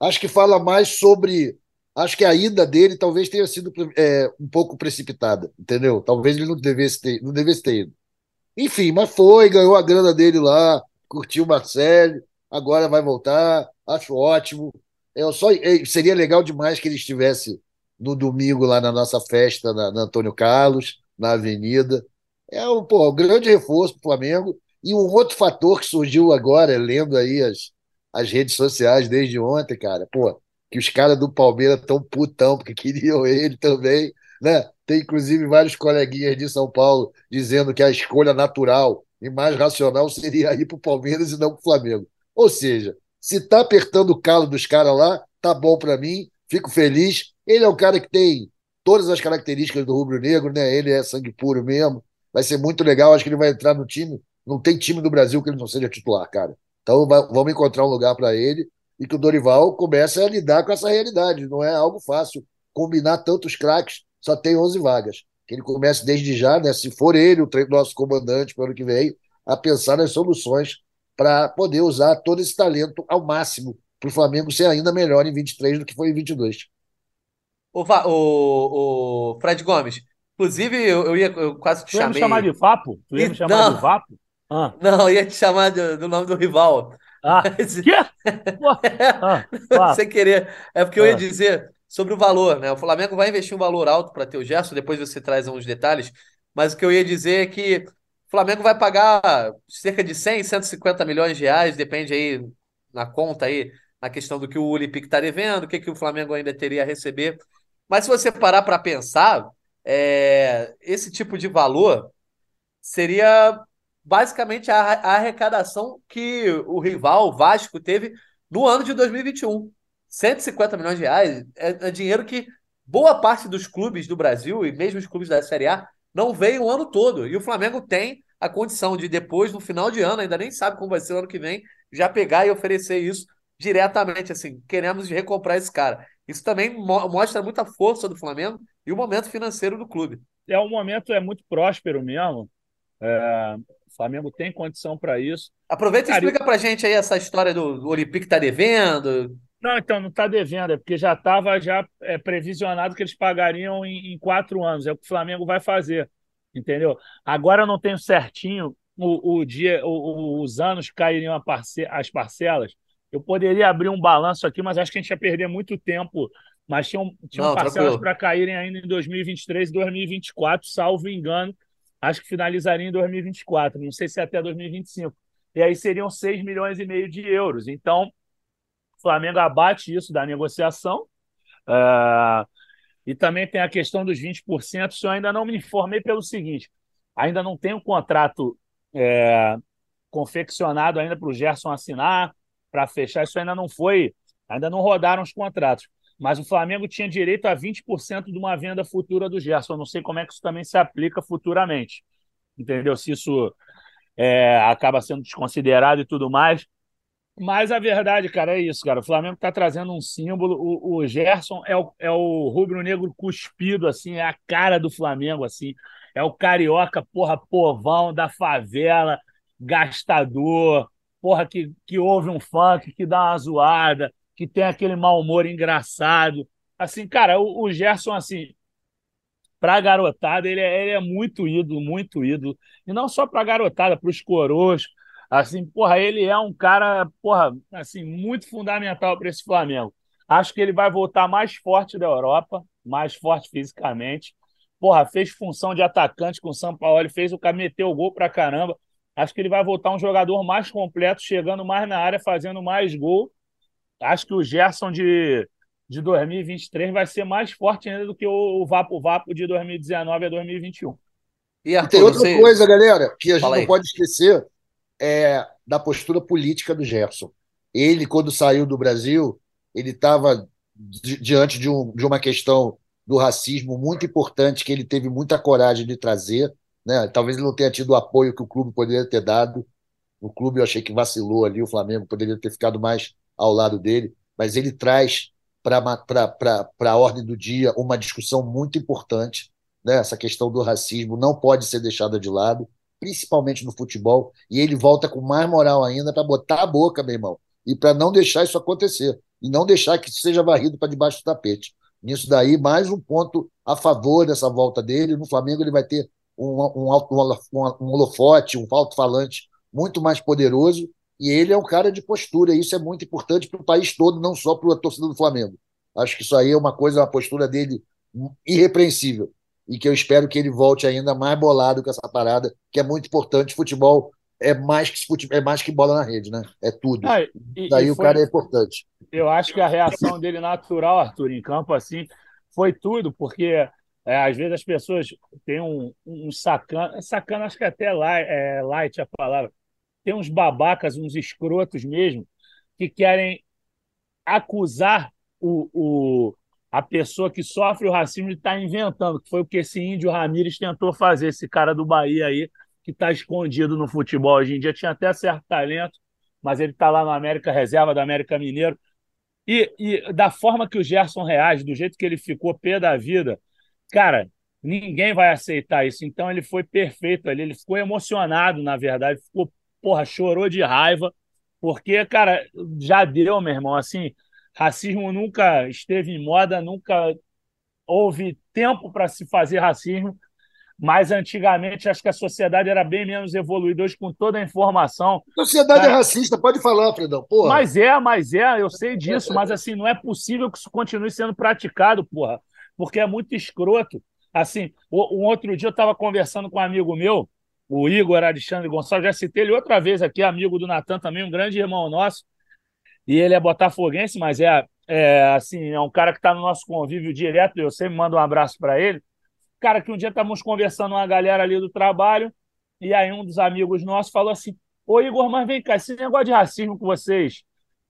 S4: acho que fala mais sobre. Acho que a ida dele talvez tenha sido é, um pouco precipitada, entendeu? Talvez ele não devesse ter, não devesse ter ido. Enfim, mas foi, ganhou a grana dele lá, curtiu o Marcelo, agora vai voltar, acho ótimo. Eu só, é, seria legal demais que ele estivesse no domingo lá na nossa festa na, na Antônio Carlos, na Avenida. É um, pô, um grande reforço para o Flamengo. E um outro fator que surgiu agora, lendo aí as, as redes sociais desde ontem, cara, pô, que os caras do Palmeiras estão putão, porque queriam ele também, né? Tem inclusive vários coleguinhas de São Paulo dizendo que a escolha natural e mais racional seria ir para o Palmeiras e não para o Flamengo. Ou seja, se tá apertando o calo dos caras lá, tá bom para mim, fico feliz. Ele é um cara que tem todas as características do rubro-negro, né? Ele é sangue puro mesmo, vai ser muito legal. Acho que ele vai entrar no time. Não tem time do Brasil que ele não seja titular, cara. Então vamos encontrar um lugar para ele e que o Dorival comece a lidar com essa realidade. Não é algo fácil combinar tantos craques, só tem 11 vagas. Que ele comece desde já, né, se for ele o nosso comandante para o ano que vem, a pensar nas soluções para poder usar todo esse talento ao máximo para o Flamengo ser ainda melhor em 23 do que foi em 22.
S2: O, o, o Fred Gomes, Inclusive, eu, eu ia eu quase te
S3: tu
S2: chamei.
S3: Tu ia me chamar de Vapo? Tu ia e... me chamar não, de Vapo?
S2: Ah. Não, eu ia te chamar do, do nome do rival.
S3: Ah, Mas... quê?
S2: ah, Sem querer. É porque eu ia ah. dizer sobre o valor, né? O Flamengo vai investir um valor alto para ter o Gerson, depois você traz uns detalhes. Mas o que eu ia dizer é que o Flamengo vai pagar cerca de 100, 150 milhões de reais, depende aí na conta aí, na questão do que o Olympique está devendo, o que, que o Flamengo ainda teria a receber. Mas se você parar para pensar, é, esse tipo de valor seria basicamente a, a, arrecadação que o rival, o Vasco, teve no ano de 2021. 150 milhões de reais é, é dinheiro que boa parte dos clubes do Brasil e mesmo os clubes da Série A não veio o ano todo. E o Flamengo tem a condição de, depois, no final de ano, ainda nem sabe como vai ser o ano que vem, já pegar e oferecer isso diretamente. Assim, queremos recomprar esse cara. Isso também mo mostra muita força do Flamengo e o momento financeiro do clube.
S3: É um momento é muito próspero mesmo. É, o Flamengo tem condição para isso.
S2: Aproveita e Cara, explica para gente aí essa história do, do Olympique está devendo.
S3: Não, então não está devendo, é porque já estava já é, previsionado que eles pagariam em, em, quatro anos. É o que o Flamengo vai fazer, entendeu? Agora eu não tenho certinho o, o dia, o, os anos que cairiam parce as parcelas. Eu poderia abrir um balanço aqui, mas acho que a gente ia perder muito tempo mas tinham, tinham Não, parcelas para caírem ainda em 2023 e 2024, salvo engano. Acho que finalizaria em 2024, não sei se é até 2025. E aí seriam 6 milhões e meio de euros. Então, o Flamengo abate isso da negociação. Uh, e também tem a questão dos 20%. Se eu ainda não me informei pelo seguinte: ainda não tem um contrato é, confeccionado ainda para o Gerson assinar, para fechar. Isso ainda não foi, ainda não rodaram os contratos mas o Flamengo tinha direito a 20% de uma venda futura do Gerson. Eu não sei como é que isso também se aplica futuramente. Entendeu? Se isso é, acaba sendo desconsiderado e tudo mais. Mas a verdade, cara, é isso, cara. O Flamengo está trazendo um símbolo. O, o Gerson é o, é o rubro-negro cuspido, assim, é a cara do Flamengo, assim. É o carioca, porra, povão da favela, gastador, porra, que, que ouve um funk, que dá uma zoada, que tem aquele mau humor engraçado. Assim, cara, o, o Gerson, assim, para a garotada, ele é, ele é muito ídolo, muito ídolo. E não só para a garotada, para os coroas. Assim, porra, ele é um cara, porra, assim, muito fundamental para esse Flamengo. Acho que ele vai voltar mais forte da Europa, mais forte fisicamente. Porra, fez função de atacante com o São Paulo, ele fez o cara meteu o gol pra caramba. Acho que ele vai voltar um jogador mais completo, chegando mais na área, fazendo mais gol. Acho que o Gerson de, de 2023 vai ser mais forte ainda do que o Vapo Vapo de 2019 a 2021.
S4: E, Arthur, e tem outra você... coisa, galera, que a gente Fala não aí. pode esquecer é da postura política do Gerson. Ele, quando saiu do Brasil, ele estava di diante de, um, de uma questão do racismo muito importante que ele teve muita coragem de trazer. Né? Talvez ele não tenha tido o apoio que o clube poderia ter dado. O clube eu achei que vacilou ali, o Flamengo poderia ter ficado mais ao lado dele, mas ele traz para a ordem do dia uma discussão muito importante. Né? Essa questão do racismo não pode ser deixada de lado, principalmente no futebol, e ele volta com mais moral ainda para botar a boca, meu irmão, e para não deixar isso acontecer, e não deixar que seja varrido para debaixo do tapete. Nisso daí, mais um ponto a favor dessa volta dele. No Flamengo, ele vai ter um, um, um, um holofote, um alto-falante muito mais poderoso e ele é um cara de postura, e isso é muito importante para o país todo, não só para a torcida do Flamengo. Acho que isso aí é uma coisa, uma postura dele irrepreensível. E que eu espero que ele volte ainda mais bolado com essa parada, que é muito importante. Futebol é mais que, futebol, é mais que bola na rede, né? É tudo. Ah, e, Daí e o foi, cara é importante.
S3: Eu acho que a reação dele natural, Arthur, em campo, assim, foi tudo, porque é, às vezes as pessoas têm um, um sacana, sacana acho que até light, é, light a palavra, tem uns babacas, uns escrotos mesmo, que querem acusar o, o, a pessoa que sofre o racismo de estar tá inventando, que foi o que esse índio Ramírez tentou fazer, esse cara do Bahia aí, que está escondido no futebol hoje em dia, tinha até certo talento, mas ele está lá no América Reserva do América Mineiro. E, e da forma que o Gerson reage, do jeito que ele ficou pé da vida, cara, ninguém vai aceitar isso. Então ele foi perfeito ali, ele ficou emocionado, na verdade, ficou porra, chorou de raiva, porque, cara, já deu, meu irmão, assim, racismo nunca esteve em moda, nunca houve tempo para se fazer racismo, mas antigamente acho que a sociedade era bem menos evoluída hoje com toda a informação.
S4: A sociedade é racista, pode falar, Fredão. Porra.
S3: Mas é, mas é, eu sei disso, mas assim, não é possível que isso continue sendo praticado, porra, porque é muito escroto. Assim, um outro dia eu estava conversando com um amigo meu, o Igor Alexandre Gonçalves, já citei ele outra vez aqui, amigo do Natan também, um grande irmão nosso, e ele é botafoguense, mas é, é assim, é um cara que está no nosso convívio direto, eu sempre mando um abraço para ele, cara que um dia estávamos conversando uma galera ali do trabalho, e aí um dos amigos nossos falou assim, ô Igor, mas vem cá, esse negócio de racismo que vocês,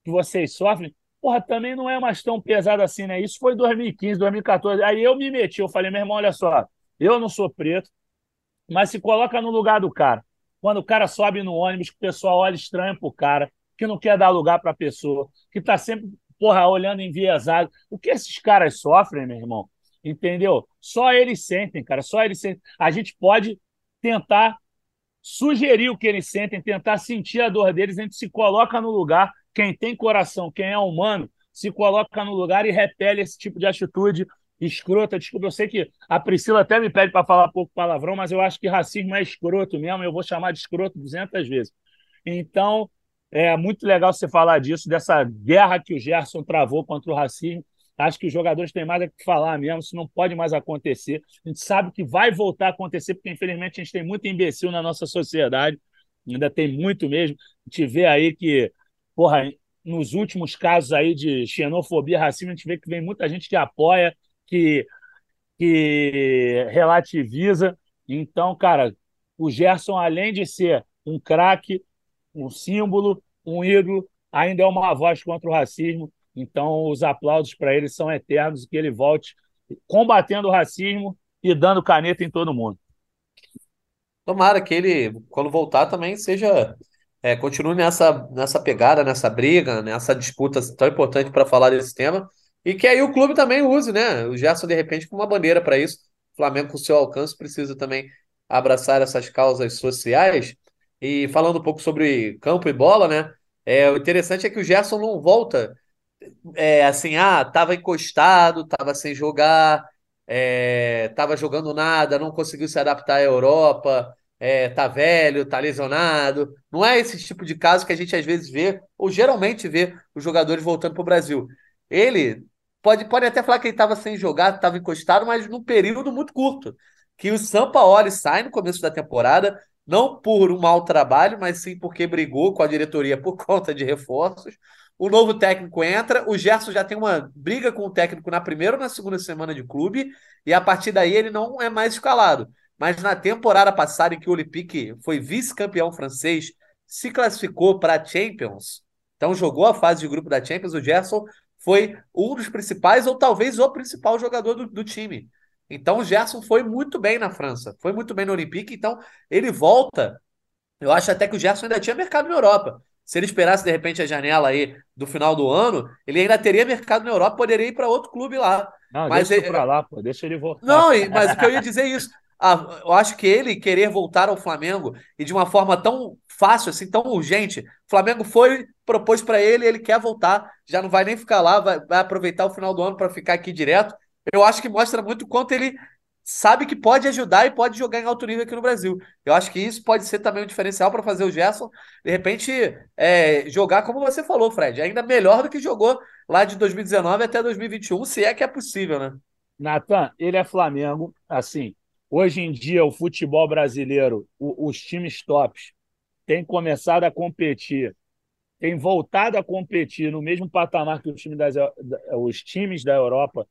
S3: que vocês sofrem, porra, também não é mais tão pesado assim, né? Isso foi 2015, 2014. Aí eu me meti, eu falei, meu irmão, olha só, eu não sou preto, mas se coloca no lugar do cara. Quando o cara sobe no ônibus, o pessoal olha estranho pro cara, que não quer dar lugar para a pessoa, que tá sempre, porra, olhando enviesado. O que esses caras sofrem, meu irmão? Entendeu? Só eles sentem, cara, só eles sentem. A gente pode tentar sugerir o que eles sentem, tentar sentir a dor deles, a gente se coloca no lugar. Quem tem coração, quem é humano, se coloca no lugar e repele esse tipo de atitude escrota. Desculpa, eu sei que a Priscila até me pede para falar pouco palavrão, mas eu acho que racismo é escroto mesmo. Eu vou chamar de escroto 200 vezes. Então, é muito legal você falar disso, dessa guerra que o Gerson travou contra o racismo. Acho que os jogadores têm mais a que falar mesmo, isso não pode mais acontecer. A gente sabe que vai voltar a acontecer, porque infelizmente a gente tem muito imbecil na nossa sociedade, ainda tem muito mesmo. A gente vê aí que, porra, nos últimos casos aí de xenofobia, racismo, a gente vê que vem muita gente que apoia, que, que relativiza. Então, cara, o Gerson, além de ser um craque, um símbolo, um ídolo, ainda é uma voz contra o racismo. Então, os aplausos para ele são eternos e que ele volte combatendo o racismo e dando caneta em todo mundo.
S2: Tomara que ele, quando voltar, também seja. É, continue nessa, nessa pegada, nessa briga, nessa disputa tão importante para falar desse tema. E que aí o clube também use, né? O Gerson, de repente, com uma bandeira para isso. O Flamengo, com seu alcance, precisa também abraçar essas causas sociais. E falando um pouco sobre campo e bola, né? É, o interessante é que o Gerson não volta é, assim, ah, tava encostado, tava sem jogar, é, tava jogando nada, não conseguiu se adaptar à Europa, é, tá velho, tá lesionado. Não é esse tipo de caso que a gente às vezes vê, ou geralmente vê, os jogadores voltando para o Brasil. Ele pode, pode até falar que ele estava sem jogar, estava encostado, mas num período muito curto. Que o Sampaoli sai no começo da temporada, não por um mau trabalho, mas sim porque brigou com a diretoria por conta de reforços. O novo técnico entra, o Gerson já tem uma briga com o técnico na primeira ou na segunda semana de clube, e a partir daí ele não é mais escalado. Mas na temporada passada, em que o Olympique foi vice-campeão francês, se classificou para a Champions, então jogou a fase de grupo da Champions, o Gerson foi um dos principais, ou talvez o principal jogador do, do time. Então o Gerson foi muito bem na França, foi muito bem no Olympique, então ele volta. Eu acho até que o Gerson ainda tinha mercado na Europa. Se ele esperasse de repente a janela aí do final do ano, ele ainda teria mercado na Europa, poderia ir para outro clube lá.
S3: Não, mas deixa ele para lá, pô, deixa ele voltar.
S2: Não, mas o que eu ia dizer é isso. Ah, eu acho que ele querer voltar ao Flamengo e de uma forma tão fácil, assim, tão urgente. O Flamengo foi, propôs para ele, ele quer voltar, já não vai nem ficar lá, vai, vai aproveitar o final do ano para ficar aqui direto. Eu acho que mostra muito quanto ele sabe que pode ajudar e pode jogar em alto nível aqui no Brasil. Eu acho que isso pode ser também um diferencial para fazer o Gerson, de repente, é, jogar como você falou, Fred, ainda melhor do que jogou lá de 2019 até 2021, se é que é possível, né?
S3: Natan, ele é Flamengo, assim, hoje em dia o futebol brasileiro, o, os times tops têm começado a competir, têm voltado a competir no mesmo patamar que das, os times da Europa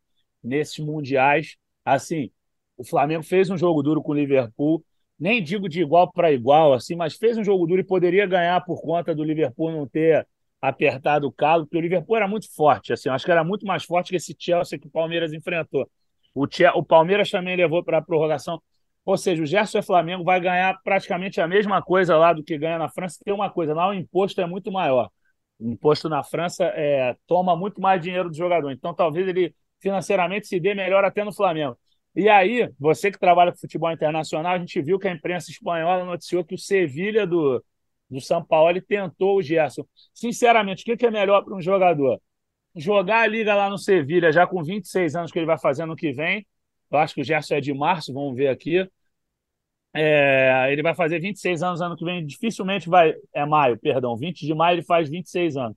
S3: nesses mundiais. Assim, o Flamengo fez um jogo duro com o Liverpool, nem digo de igual para igual, assim, mas fez um jogo duro e poderia ganhar por conta do Liverpool não ter apertado o calo, porque o Liverpool era muito forte, assim, acho que era muito mais forte que esse Chelsea que o Palmeiras enfrentou. O, o Palmeiras também levou para a prorrogação. Ou seja, o Gerson é Flamengo vai ganhar praticamente a mesma coisa lá do que ganha na França. Tem uma coisa, lá o imposto é muito maior. O imposto na França é, toma muito mais dinheiro do jogador. Então, talvez ele financeiramente se dê melhor até no Flamengo. E aí, você que trabalha com futebol internacional, a gente viu que a imprensa espanhola noticiou que o Sevilha do, do São Paulo tentou o Gerson. Sinceramente, o que é melhor para um jogador? Jogar a liga lá no Sevilha, já com 26 anos que ele vai fazer no que vem. Eu acho que o Gerson é de março, vamos ver aqui. É, ele vai fazer 26 anos ano que vem, dificilmente vai. É maio, perdão, 20 de maio ele faz 26 anos.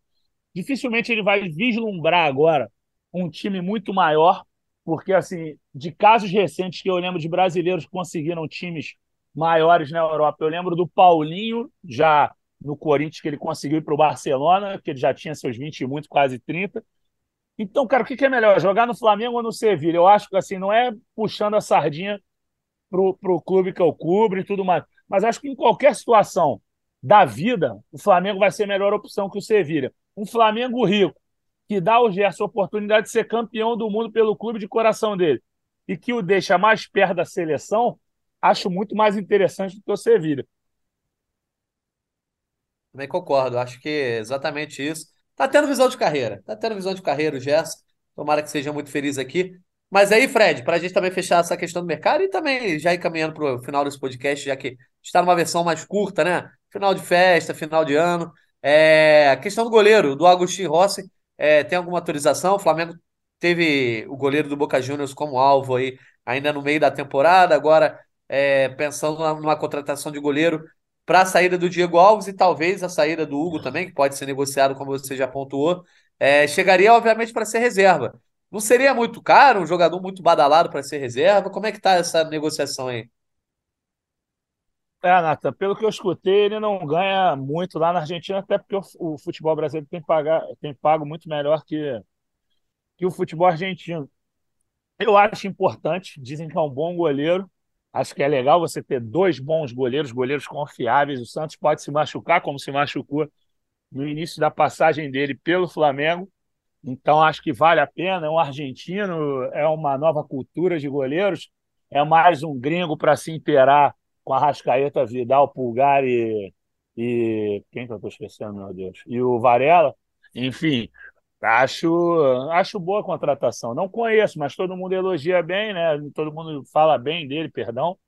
S3: Dificilmente ele vai vislumbrar agora um time muito maior porque assim, de casos recentes que eu lembro de brasileiros que conseguiram times maiores na Europa, eu lembro do Paulinho, já no Corinthians, que ele conseguiu ir para o Barcelona, que ele já tinha seus 20 e muito, quase 30. Então, cara, o que é melhor, jogar no Flamengo ou no Sevilha? Eu acho que assim, não é puxando a sardinha pro, pro clube que eu cubro e tudo mais. Mas acho que em qualquer situação da vida, o Flamengo vai ser a melhor opção que o Sevilha. Um Flamengo rico, que dá ao Gerson a oportunidade de ser campeão do mundo pelo clube de coração dele e que o deixa mais perto da seleção, acho muito mais interessante do que o Sevilha.
S2: Também concordo, acho que é exatamente isso. Tá tendo visão de carreira, tá tendo visão de carreira o Gerson. Tomara que seja muito feliz aqui. Mas aí, Fred, para a gente também fechar essa questão do mercado e também já ir caminhando para o final desse podcast, já que está numa versão mais curta, né? Final de festa, final de ano. É... A questão do goleiro, do Agostinho Rossi, é, tem alguma autorização? O Flamengo teve o goleiro do Boca Juniors como alvo aí ainda no meio da temporada, agora é, pensando numa contratação de goleiro para a saída do Diego Alves e talvez a saída do Hugo também, que pode ser negociado, como você já pontuou, é, chegaria obviamente para ser reserva. Não seria muito caro, um jogador muito badalado para ser reserva? Como é que está essa negociação aí?
S3: É, Nathan, pelo que eu escutei, ele não ganha muito lá na Argentina, até porque o, o futebol brasileiro tem, pagar, tem pago muito melhor que, que o futebol argentino. Eu acho importante, dizem que é um bom goleiro. Acho que é legal você ter dois bons goleiros, goleiros confiáveis. O Santos pode se machucar, como se machucou no início da passagem dele pelo Flamengo. Então acho que vale a pena. É um argentino, é uma nova cultura de goleiros, é mais um gringo para se inteirar com a Rascaeta, Vidal, Pulgar e, e quem que eu estou esquecendo, meu Deus? E o Varela. Enfim, acho, acho boa a contratação. Não conheço, mas todo mundo elogia bem, né? Todo mundo fala bem dele, perdão.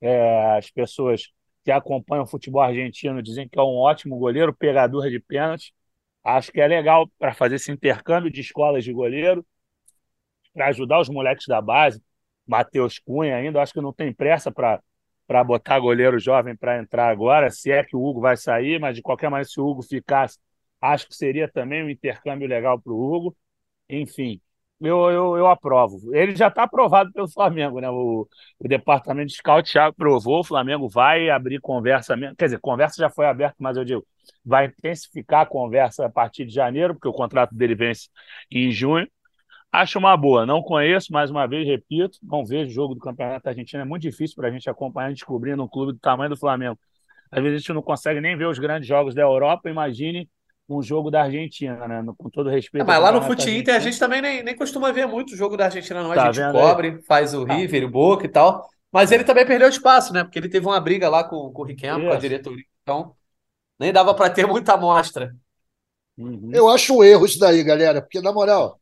S3: É, as pessoas que acompanham o futebol argentino dizem que é um ótimo goleiro, pegador de pênaltis. Acho que é legal para fazer esse intercâmbio de escolas de goleiro, para ajudar os moleques da base, Matheus Cunha ainda. Acho que não tem pressa para para botar goleiro jovem para entrar agora, se é que o Hugo vai sair, mas de qualquer maneira, se o Hugo ficasse, acho que seria também um intercâmbio legal para o Hugo. Enfim, eu, eu, eu aprovo. Ele já está aprovado pelo Flamengo, né? O, o departamento de scout já aprovou, o Flamengo vai abrir conversa. Quer dizer, conversa já foi aberta, mas eu digo, vai intensificar a conversa a partir de janeiro, porque o contrato dele vence em junho. Acho uma boa. Não conheço, mais uma vez, repito, não vejo o jogo do Campeonato Argentino. É muito difícil para a gente acompanhar descobrindo um clube do tamanho do Flamengo. Às vezes a gente não consegue nem ver os grandes jogos da Europa. Imagine um jogo da Argentina, né? Com todo respeito.
S2: É, mas lá no Fute Inter a gente também nem, nem costuma ver muito o jogo da Argentina, não. Tá a gente cobre, aí? faz o tá. River, o Boca e tal. Mas ele também perdeu espaço, né? Porque ele teve uma briga lá com, com o Riquelme, com a diretoria. Então, nem dava para ter muita amostra.
S4: Uhum. Eu acho um erro isso daí, galera, porque na moral,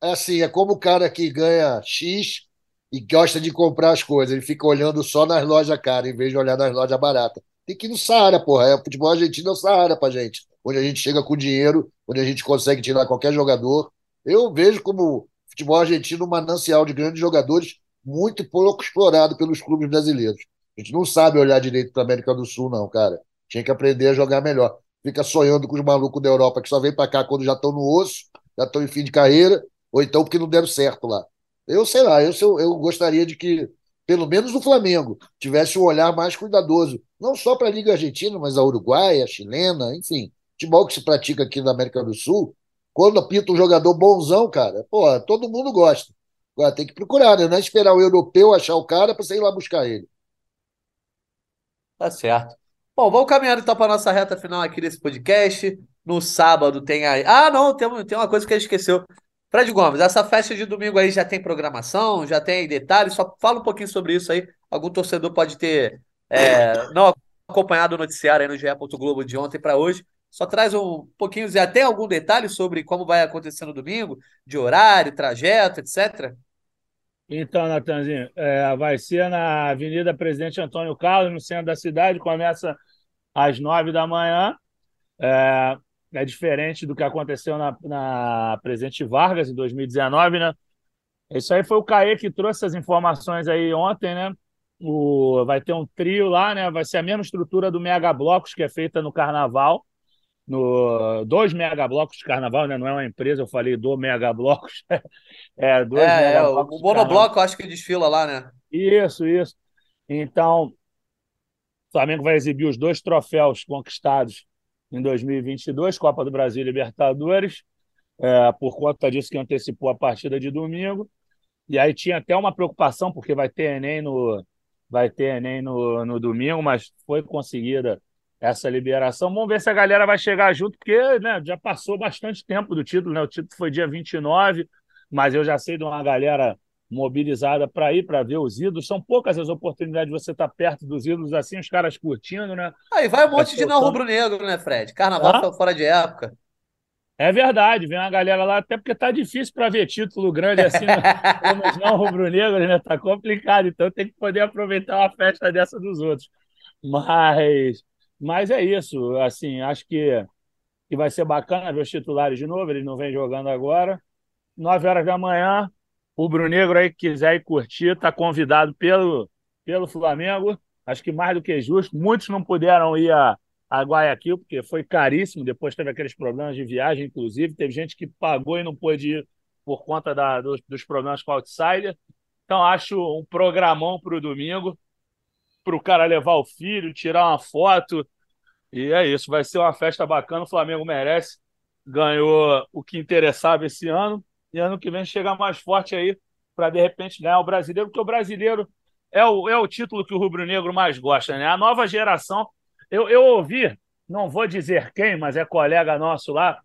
S4: assim, é como o cara que ganha X e gosta de comprar as coisas, ele fica olhando só nas lojas caras, em vez de olhar nas lojas baratas. Tem que ir no Saara, porra. É, o futebol argentino é o Saara pra gente. Onde a gente chega com dinheiro, onde a gente consegue tirar qualquer jogador. Eu vejo como futebol argentino um manancial de grandes jogadores muito pouco explorado pelos clubes brasileiros. A gente não sabe olhar direito para América do Sul, não, cara. Tinha que aprender a jogar melhor. Fica sonhando com os malucos da Europa que só vem para cá quando já estão no osso, já estão em fim de carreira, ou então porque não deram certo lá. Eu sei lá, eu, eu gostaria de que pelo menos o Flamengo, tivesse um olhar mais cuidadoso, não só para a Liga Argentina, mas a Uruguaia, a chilena, enfim, futebol que se pratica aqui na América do Sul, quando apita um jogador bonzão, cara, pô, todo mundo gosta. Agora tem que procurar, né? Não é esperar o europeu achar o cara para você ir lá buscar ele.
S2: Tá certo. Bom, vamos caminhar então para nossa reta final aqui desse podcast. No sábado tem aí. Ah, não, tem, tem uma coisa que a gente esqueceu. Fred Gomes, essa festa de domingo aí já tem programação, já tem detalhes? Só fala um pouquinho sobre isso aí. Algum torcedor pode ter é, não acompanhado o noticiário aí no GE. Globo de ontem para hoje. Só traz um pouquinho, já tem algum detalhe sobre como vai acontecer no domingo, de horário, trajeto, etc.
S3: Então, Natanzinho, é, vai ser na Avenida Presidente Antônio Carlos, no centro da cidade, começa às nove da manhã. É, é diferente do que aconteceu na, na Presidente Vargas em 2019, né? Isso aí foi o Caê que trouxe essas informações aí ontem, né? O, vai ter um trio lá, né? Vai ser a mesma estrutura do Mega Blocos que é feita no Carnaval, no dois Mega Blocos de Carnaval, né? Não é uma empresa, eu falei do Mega Blocos.
S2: é, dois é, é o monobloco acho que desfila lá, né?
S3: Isso, isso. Então, o Flamengo vai exibir os dois troféus conquistados em 2022, Copa do Brasil e Libertadores, é, por conta disso que antecipou a partida de domingo. E aí tinha até uma preocupação, porque vai ter Enem no, vai ter Enem no, no domingo, mas foi conseguida essa liberação. Vamos ver se a galera vai chegar junto, porque né, já passou bastante tempo do título, né? O título foi dia 29, mas eu já sei de uma galera mobilizada para ir para ver os ídolos. São poucas as oportunidades de você estar perto dos ídolos assim, os caras curtindo, né?
S2: Aí vai um monte de não rubro-negro, né, Fred? Carnaval ah? fora de época.
S3: É verdade, vem uma galera lá, até porque tá difícil para ver título grande assim, né? como os não rubro-negros, né? Tá complicado, então tem que poder aproveitar uma festa dessa dos outros. Mas, mas é isso, assim, acho que, que vai ser bacana ver os titulares de novo, eles não vêm jogando agora. Nove horas da manhã, o Brunegro aí que quiser ir curtir, está convidado pelo, pelo Flamengo. Acho que mais do que justo. Muitos não puderam ir a, a Guayaquil, porque foi caríssimo. Depois teve aqueles problemas de viagem, inclusive. Teve gente que pagou e não pôde ir por conta da, dos, dos problemas com o Outsider. Então, acho um programão para o domingo, para o cara levar o filho, tirar uma foto. E é isso, vai ser uma festa bacana. O Flamengo merece. Ganhou o que interessava esse ano e ano que vem chegar mais forte aí para de repente ganhar o brasileiro, porque o brasileiro é o, é o título que o rubro-negro mais gosta, né? A nova geração. Eu, eu ouvi, não vou dizer quem, mas é colega nosso lá,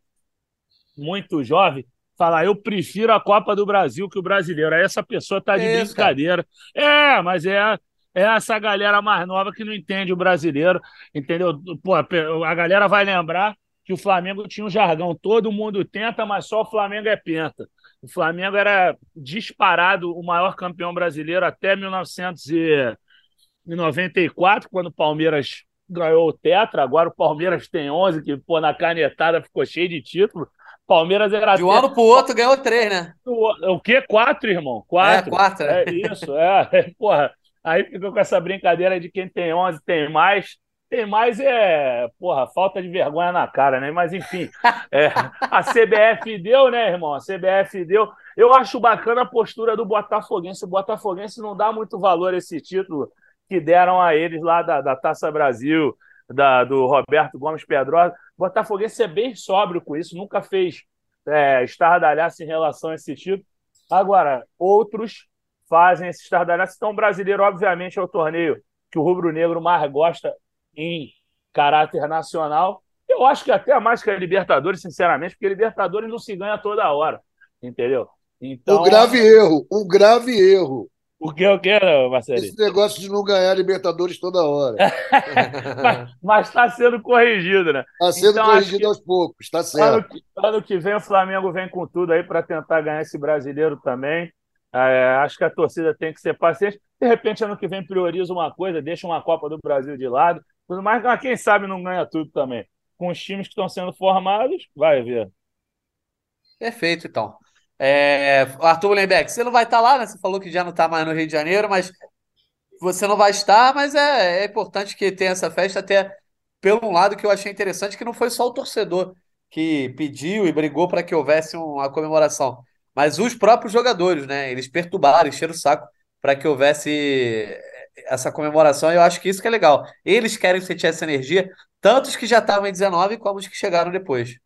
S3: muito jovem, falar: eu prefiro a Copa do Brasil que o brasileiro. Aí essa pessoa tá de é brincadeira. É, mas é. É essa galera mais nova que não entende o brasileiro, entendeu? Pô, a galera vai lembrar que o Flamengo tinha um jargão, todo mundo tenta, mas só o Flamengo é penta. O Flamengo era disparado o maior campeão brasileiro até 1994, quando o Palmeiras ganhou o Tetra. Agora o Palmeiras tem 11, que pô, na canetada ficou cheio de título. Palmeiras era.
S2: De um ano pro outro ganhou três, né?
S3: O, quê? Quatro, irmão? Quatro.
S2: É, quatro.
S3: É isso, é. Porra, Aí fica com essa brincadeira de quem tem 11 tem mais. Tem mais é, porra, falta de vergonha na cara, né? Mas enfim, é, a CBF deu, né, irmão? A CBF deu. Eu acho bacana a postura do Botafoguense. O Botafoguense não dá muito valor a esse título que deram a eles lá da, da Taça Brasil, da, do Roberto Gomes Pedrosa. O Botafoguense é bem sóbrio com isso, nunca fez é, estardalhaço em relação a esse título. Agora, outros fazem esse estardalhaço. Então, o brasileiro, obviamente, é o torneio que o rubro-negro mais gosta em caráter nacional. Eu acho que até mais que a Libertadores, sinceramente, porque a Libertadores não se ganha toda hora, entendeu?
S4: Então, um grave erro, um grave erro.
S3: O que eu quero, Marcelinho?
S4: Esse negócio de não ganhar Libertadores toda hora.
S3: mas está sendo corrigido, né?
S4: Está sendo então, corrigido aos poucos, está certo.
S3: Ano que, ano que vem o Flamengo vem com tudo aí para tentar ganhar esse brasileiro também. É, acho que a torcida tem que ser paciente. De repente, ano que vem prioriza uma coisa, deixa uma Copa do Brasil de lado. Tudo mais, mas quem sabe não ganha tudo também. Com os times que estão sendo formados, vai ver.
S2: Perfeito, então. É, Arthur Mullenbeck, você não vai estar lá, né? Você falou que já não está mais no Rio de Janeiro, mas você não vai estar, mas é, é importante que tenha essa festa, até pelo lado que eu achei interessante, que não foi só o torcedor que pediu e brigou para que houvesse uma comemoração, mas os próprios jogadores, né? Eles perturbaram, encheram o saco para que houvesse essa comemoração, eu acho que isso que é legal. Eles querem sentir essa energia, tanto os que já estavam em 19 como os que chegaram depois.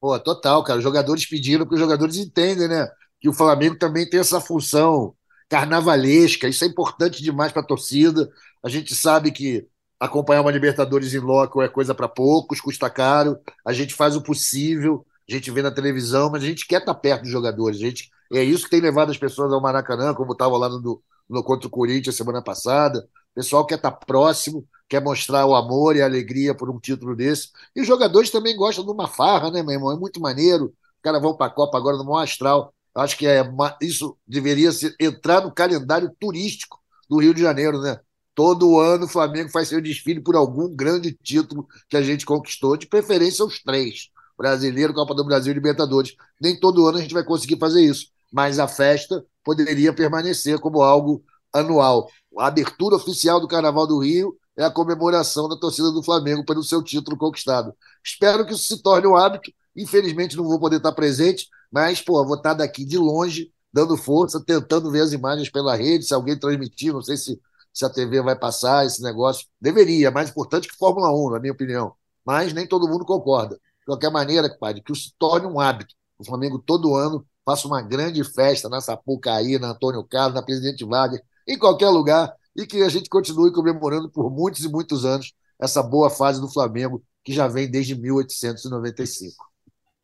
S4: Pô, total, cara. Os jogadores pediram, porque os jogadores entendem, né? Que o Flamengo também tem essa função carnavalesca. Isso é importante demais para a torcida. A gente sabe que acompanhar uma Libertadores em loco é coisa para poucos, custa caro. A gente faz o possível, a gente vê na televisão, mas a gente quer estar tá perto dos jogadores. A gente, é isso que tem levado as pessoas ao Maracanã, como estava lá no, no contra o Corinthians semana passada. O pessoal quer estar tá próximo quer mostrar o amor e a alegria por um título desse. E os jogadores também gostam de uma farra, né, meu irmão? É muito maneiro. Os caras vão para a Copa agora no maior astral. Acho que é, isso deveria ser, entrar no calendário turístico do Rio de Janeiro, né? Todo ano o Flamengo faz seu desfile por algum grande título que a gente conquistou, de preferência os três: Brasileiro, Copa do Brasil e Libertadores. Nem todo ano a gente vai conseguir fazer isso, mas a festa poderia permanecer como algo anual. A abertura oficial do Carnaval do Rio é a comemoração da torcida do Flamengo pelo seu título conquistado. Espero que isso se torne um hábito. Infelizmente não vou poder estar presente, mas pô, vou estar daqui de longe, dando força, tentando ver as imagens pela rede, se alguém transmitir, não sei se, se a TV vai passar esse negócio. Deveria, mais importante que Fórmula 1, na minha opinião. Mas nem todo mundo concorda. De qualquer maneira, padre, que isso se torne um hábito. O Flamengo todo ano faça uma grande festa na Sapucaí, na Antônio Carlos, na Presidente Vargas, em qualquer lugar, e que a gente continue comemorando por muitos e muitos anos essa boa fase do Flamengo, que já vem desde 1895.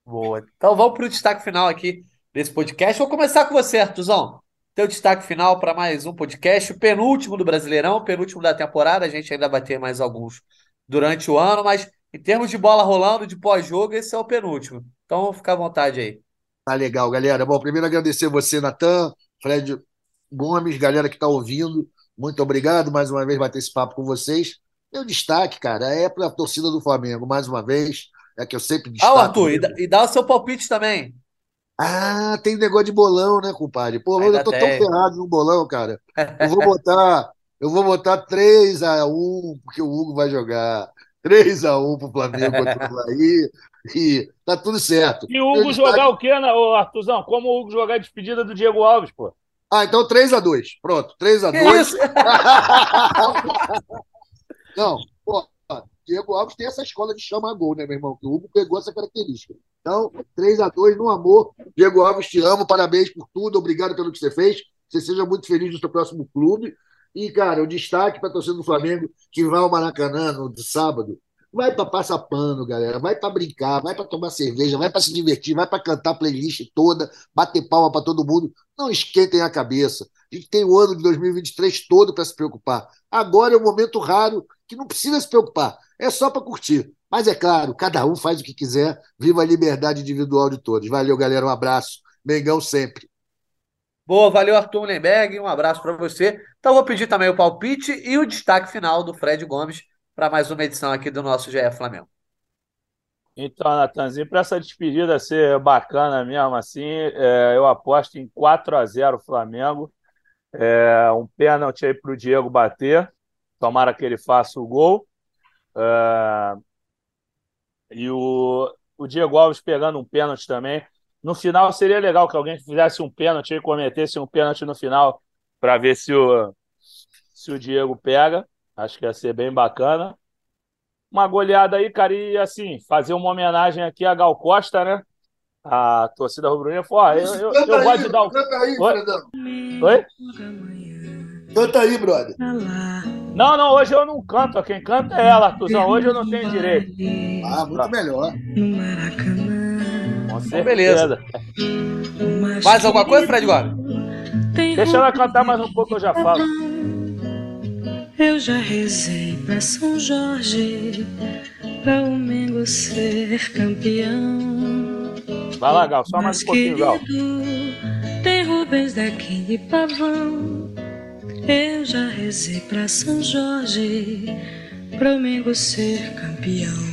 S2: Boa. Então vamos para o destaque final aqui desse podcast. Vou começar com você, Artuzão. Teu destaque final para mais um podcast, o penúltimo do Brasileirão, penúltimo da temporada. A gente ainda vai ter mais alguns durante o ano, mas em termos de bola rolando, de pós-jogo, esse é o penúltimo. Então fica à vontade aí.
S4: Tá legal, galera. Bom, primeiro agradecer você, Natan, Fred Gomes, galera que está ouvindo. Muito obrigado mais uma vez bater esse papo com vocês. Meu destaque, cara, é para a torcida do Flamengo, mais uma vez. É que eu sempre destaco.
S2: Ah, Arthur, e dá, e dá, o seu palpite também.
S4: Ah, tem negócio de bolão, né, compadre? Pô, eu tô tem. tão ferrado no bolão, cara. Eu vou botar, eu vou botar 3 a 1 porque o Hugo vai jogar. 3 a 1 pro Flamengo contra o Bahia. E tá tudo certo.
S3: E o Hugo jogar o quê, né, Artuzão? Como o Hugo jogar a despedida do Diego Alves, pô?
S4: Ah, então 3x2. Pronto, 3x2. Não, pô, Diego Alves tem essa escola de chamar gol, né, meu irmão? Que o Hugo pegou essa característica. Então, 3x2 no amor. Diego Alves, te amo, parabéns por tudo, obrigado pelo que você fez. Você seja muito feliz no seu próximo clube. E, cara, o destaque para a torcida do Flamengo, que vai ao Maracanã no sábado, Vai para passar pano, galera. Vai para brincar, vai para tomar cerveja, vai para se divertir, vai para cantar playlist toda, bater palma para todo mundo. Não esquentem a cabeça. A gente tem o ano de 2023 todo para se preocupar. Agora é um momento raro que não precisa se preocupar. É só para curtir. Mas é claro, cada um faz o que quiser. Viva a liberdade individual de todos. Valeu, galera. Um abraço. Mengão sempre.
S2: Boa, valeu, Arthur Lemberg. Um abraço para você. Então, vou pedir também o palpite e o destaque final do Fred Gomes para mais uma edição aqui do nosso GE Flamengo.
S3: Então, Natanzinho, para essa despedida ser bacana mesmo, assim, é, eu aposto em 4 a 0 Flamengo. É, um pênalti aí para o Diego bater. Tomara que ele faça o gol. É, e o, o Diego Alves pegando um pênalti também. No final seria legal que alguém fizesse um pênalti e cometesse um pênalti no final para ver se o, se o Diego pega. Acho que ia ser bem bacana. Uma goleada aí, cara, e assim, fazer uma homenagem aqui a Gal Costa, né? A torcida rubro-negra falou: ó, eu, eu, eu, gosto de dar o.
S4: Canta aí,
S3: Oi?
S4: Fredão.
S3: Oi?
S4: Canta aí, brother.
S3: Não, não, hoje eu não canto. Quem canta é ela, Artuzão. Hoje eu não tenho direito.
S4: Ah, muito melhor.
S3: Com
S2: Então, beleza.
S3: certeza.
S2: Mais alguma coisa, Fred Gomes?
S3: Deixa ela cantar mais um pouco, eu já falo.
S5: Eu já rezei pra São Jorge, pra o Mengo ser campeão.
S3: Vai lá, Gal, só mais
S5: Mas
S3: um pouquinho, Gal.
S5: querido, tem Rubens daqui de Pavão. Eu já rezei pra São Jorge, pra o Mengo ser campeão.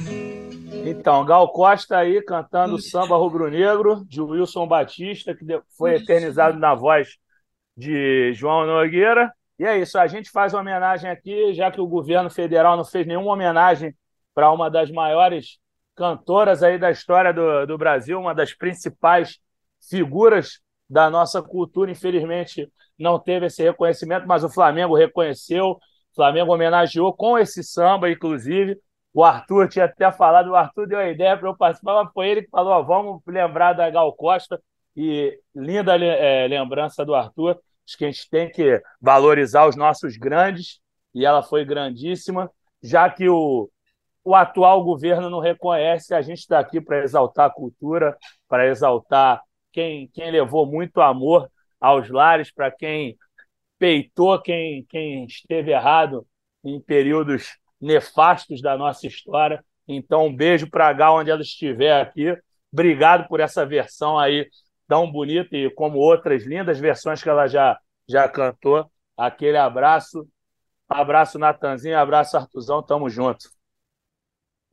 S3: Então, Gal Costa aí cantando o samba rubro-negro de Wilson Batista, que foi eternizado na voz de João Nogueira. E é isso, a gente faz uma homenagem aqui, já que o governo federal não fez nenhuma homenagem para uma das maiores cantoras aí da história do, do Brasil, uma das principais figuras da nossa cultura. Infelizmente, não teve esse reconhecimento, mas o Flamengo reconheceu, o Flamengo homenageou com esse samba, inclusive. O Arthur tinha até falado, o Arthur deu a ideia para eu participar, mas foi ele que falou: ó, vamos lembrar da Gal Costa. E linda eh, lembrança do Arthur. Acho que a gente tem que valorizar os nossos grandes, e ela foi grandíssima, já que o, o atual governo não reconhece, a gente está aqui para exaltar a cultura, para exaltar quem, quem levou muito amor aos lares, para quem peitou quem, quem esteve errado em períodos nefastos da nossa história. Então, um beijo para a Gal, onde ela estiver aqui. Obrigado por essa versão aí tão bonita e como outras lindas versões que ela já, já cantou. Aquele abraço. Abraço, Natanzinho. Abraço, Artuzão. Tamo junto.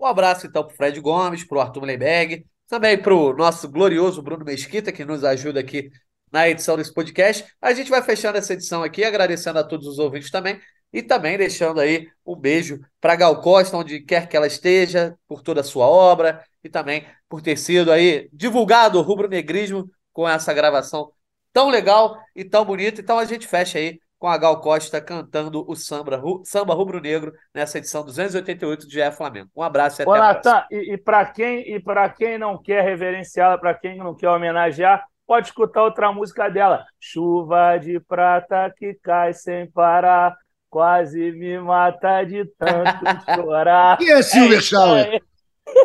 S2: Um abraço então para o Fred Gomes, para o Arthur Mullenberg, também para o nosso glorioso Bruno Mesquita, que nos ajuda aqui na edição desse podcast. A gente vai fechando essa edição aqui, agradecendo a todos os ouvintes também, e também deixando aí um beijo para Gal Costa, onde quer que ela esteja, por toda a sua obra, e também por ter sido aí divulgado o rubro-negrismo com essa gravação tão legal e tão bonita. Então a gente fecha aí com a Gal Costa cantando o samba, samba rubro-negro nessa edição 288 do GE Flamengo. Um abraço e até
S3: Ô,
S2: a próxima.
S3: Natan, e, e para quem, e pra quem não quer reverenciá-la, para quem não quer homenagear, pode escutar outra música dela. Chuva de prata que cai sem parar, quase me mata de tanto chorar.
S4: Quem é Silver
S3: isso
S4: Schauer?
S3: aí.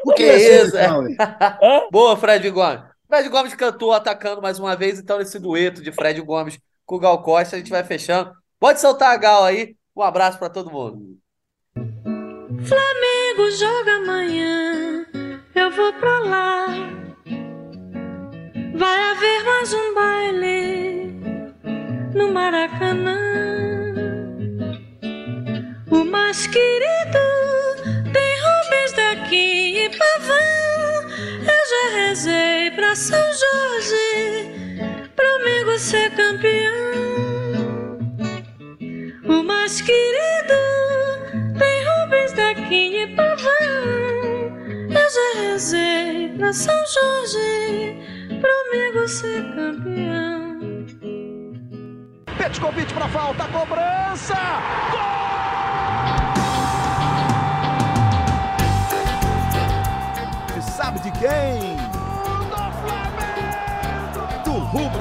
S4: O que
S2: Que
S4: é Silver
S2: isso, é?
S4: Schauer?
S2: Boa, Fred Gomes. Fred Gomes cantou atacando mais uma vez, então nesse dueto de Fred Gomes com o Gal Costa, a gente vai fechando. Pode soltar a Gal aí. Um abraço para todo mundo.
S5: Flamengo joga amanhã, eu vou pra lá. Vai haver mais um baile no Maracanã. O mais querido rezei pra São Jorge, pro amigo ser campeão. O mais querido tem Rubens daqui e Pavão. Eu já rezei pra São Jorge, pro amigo ser campeão.
S6: Petkovic para falta, cobrança! Gol! Sabe de quem?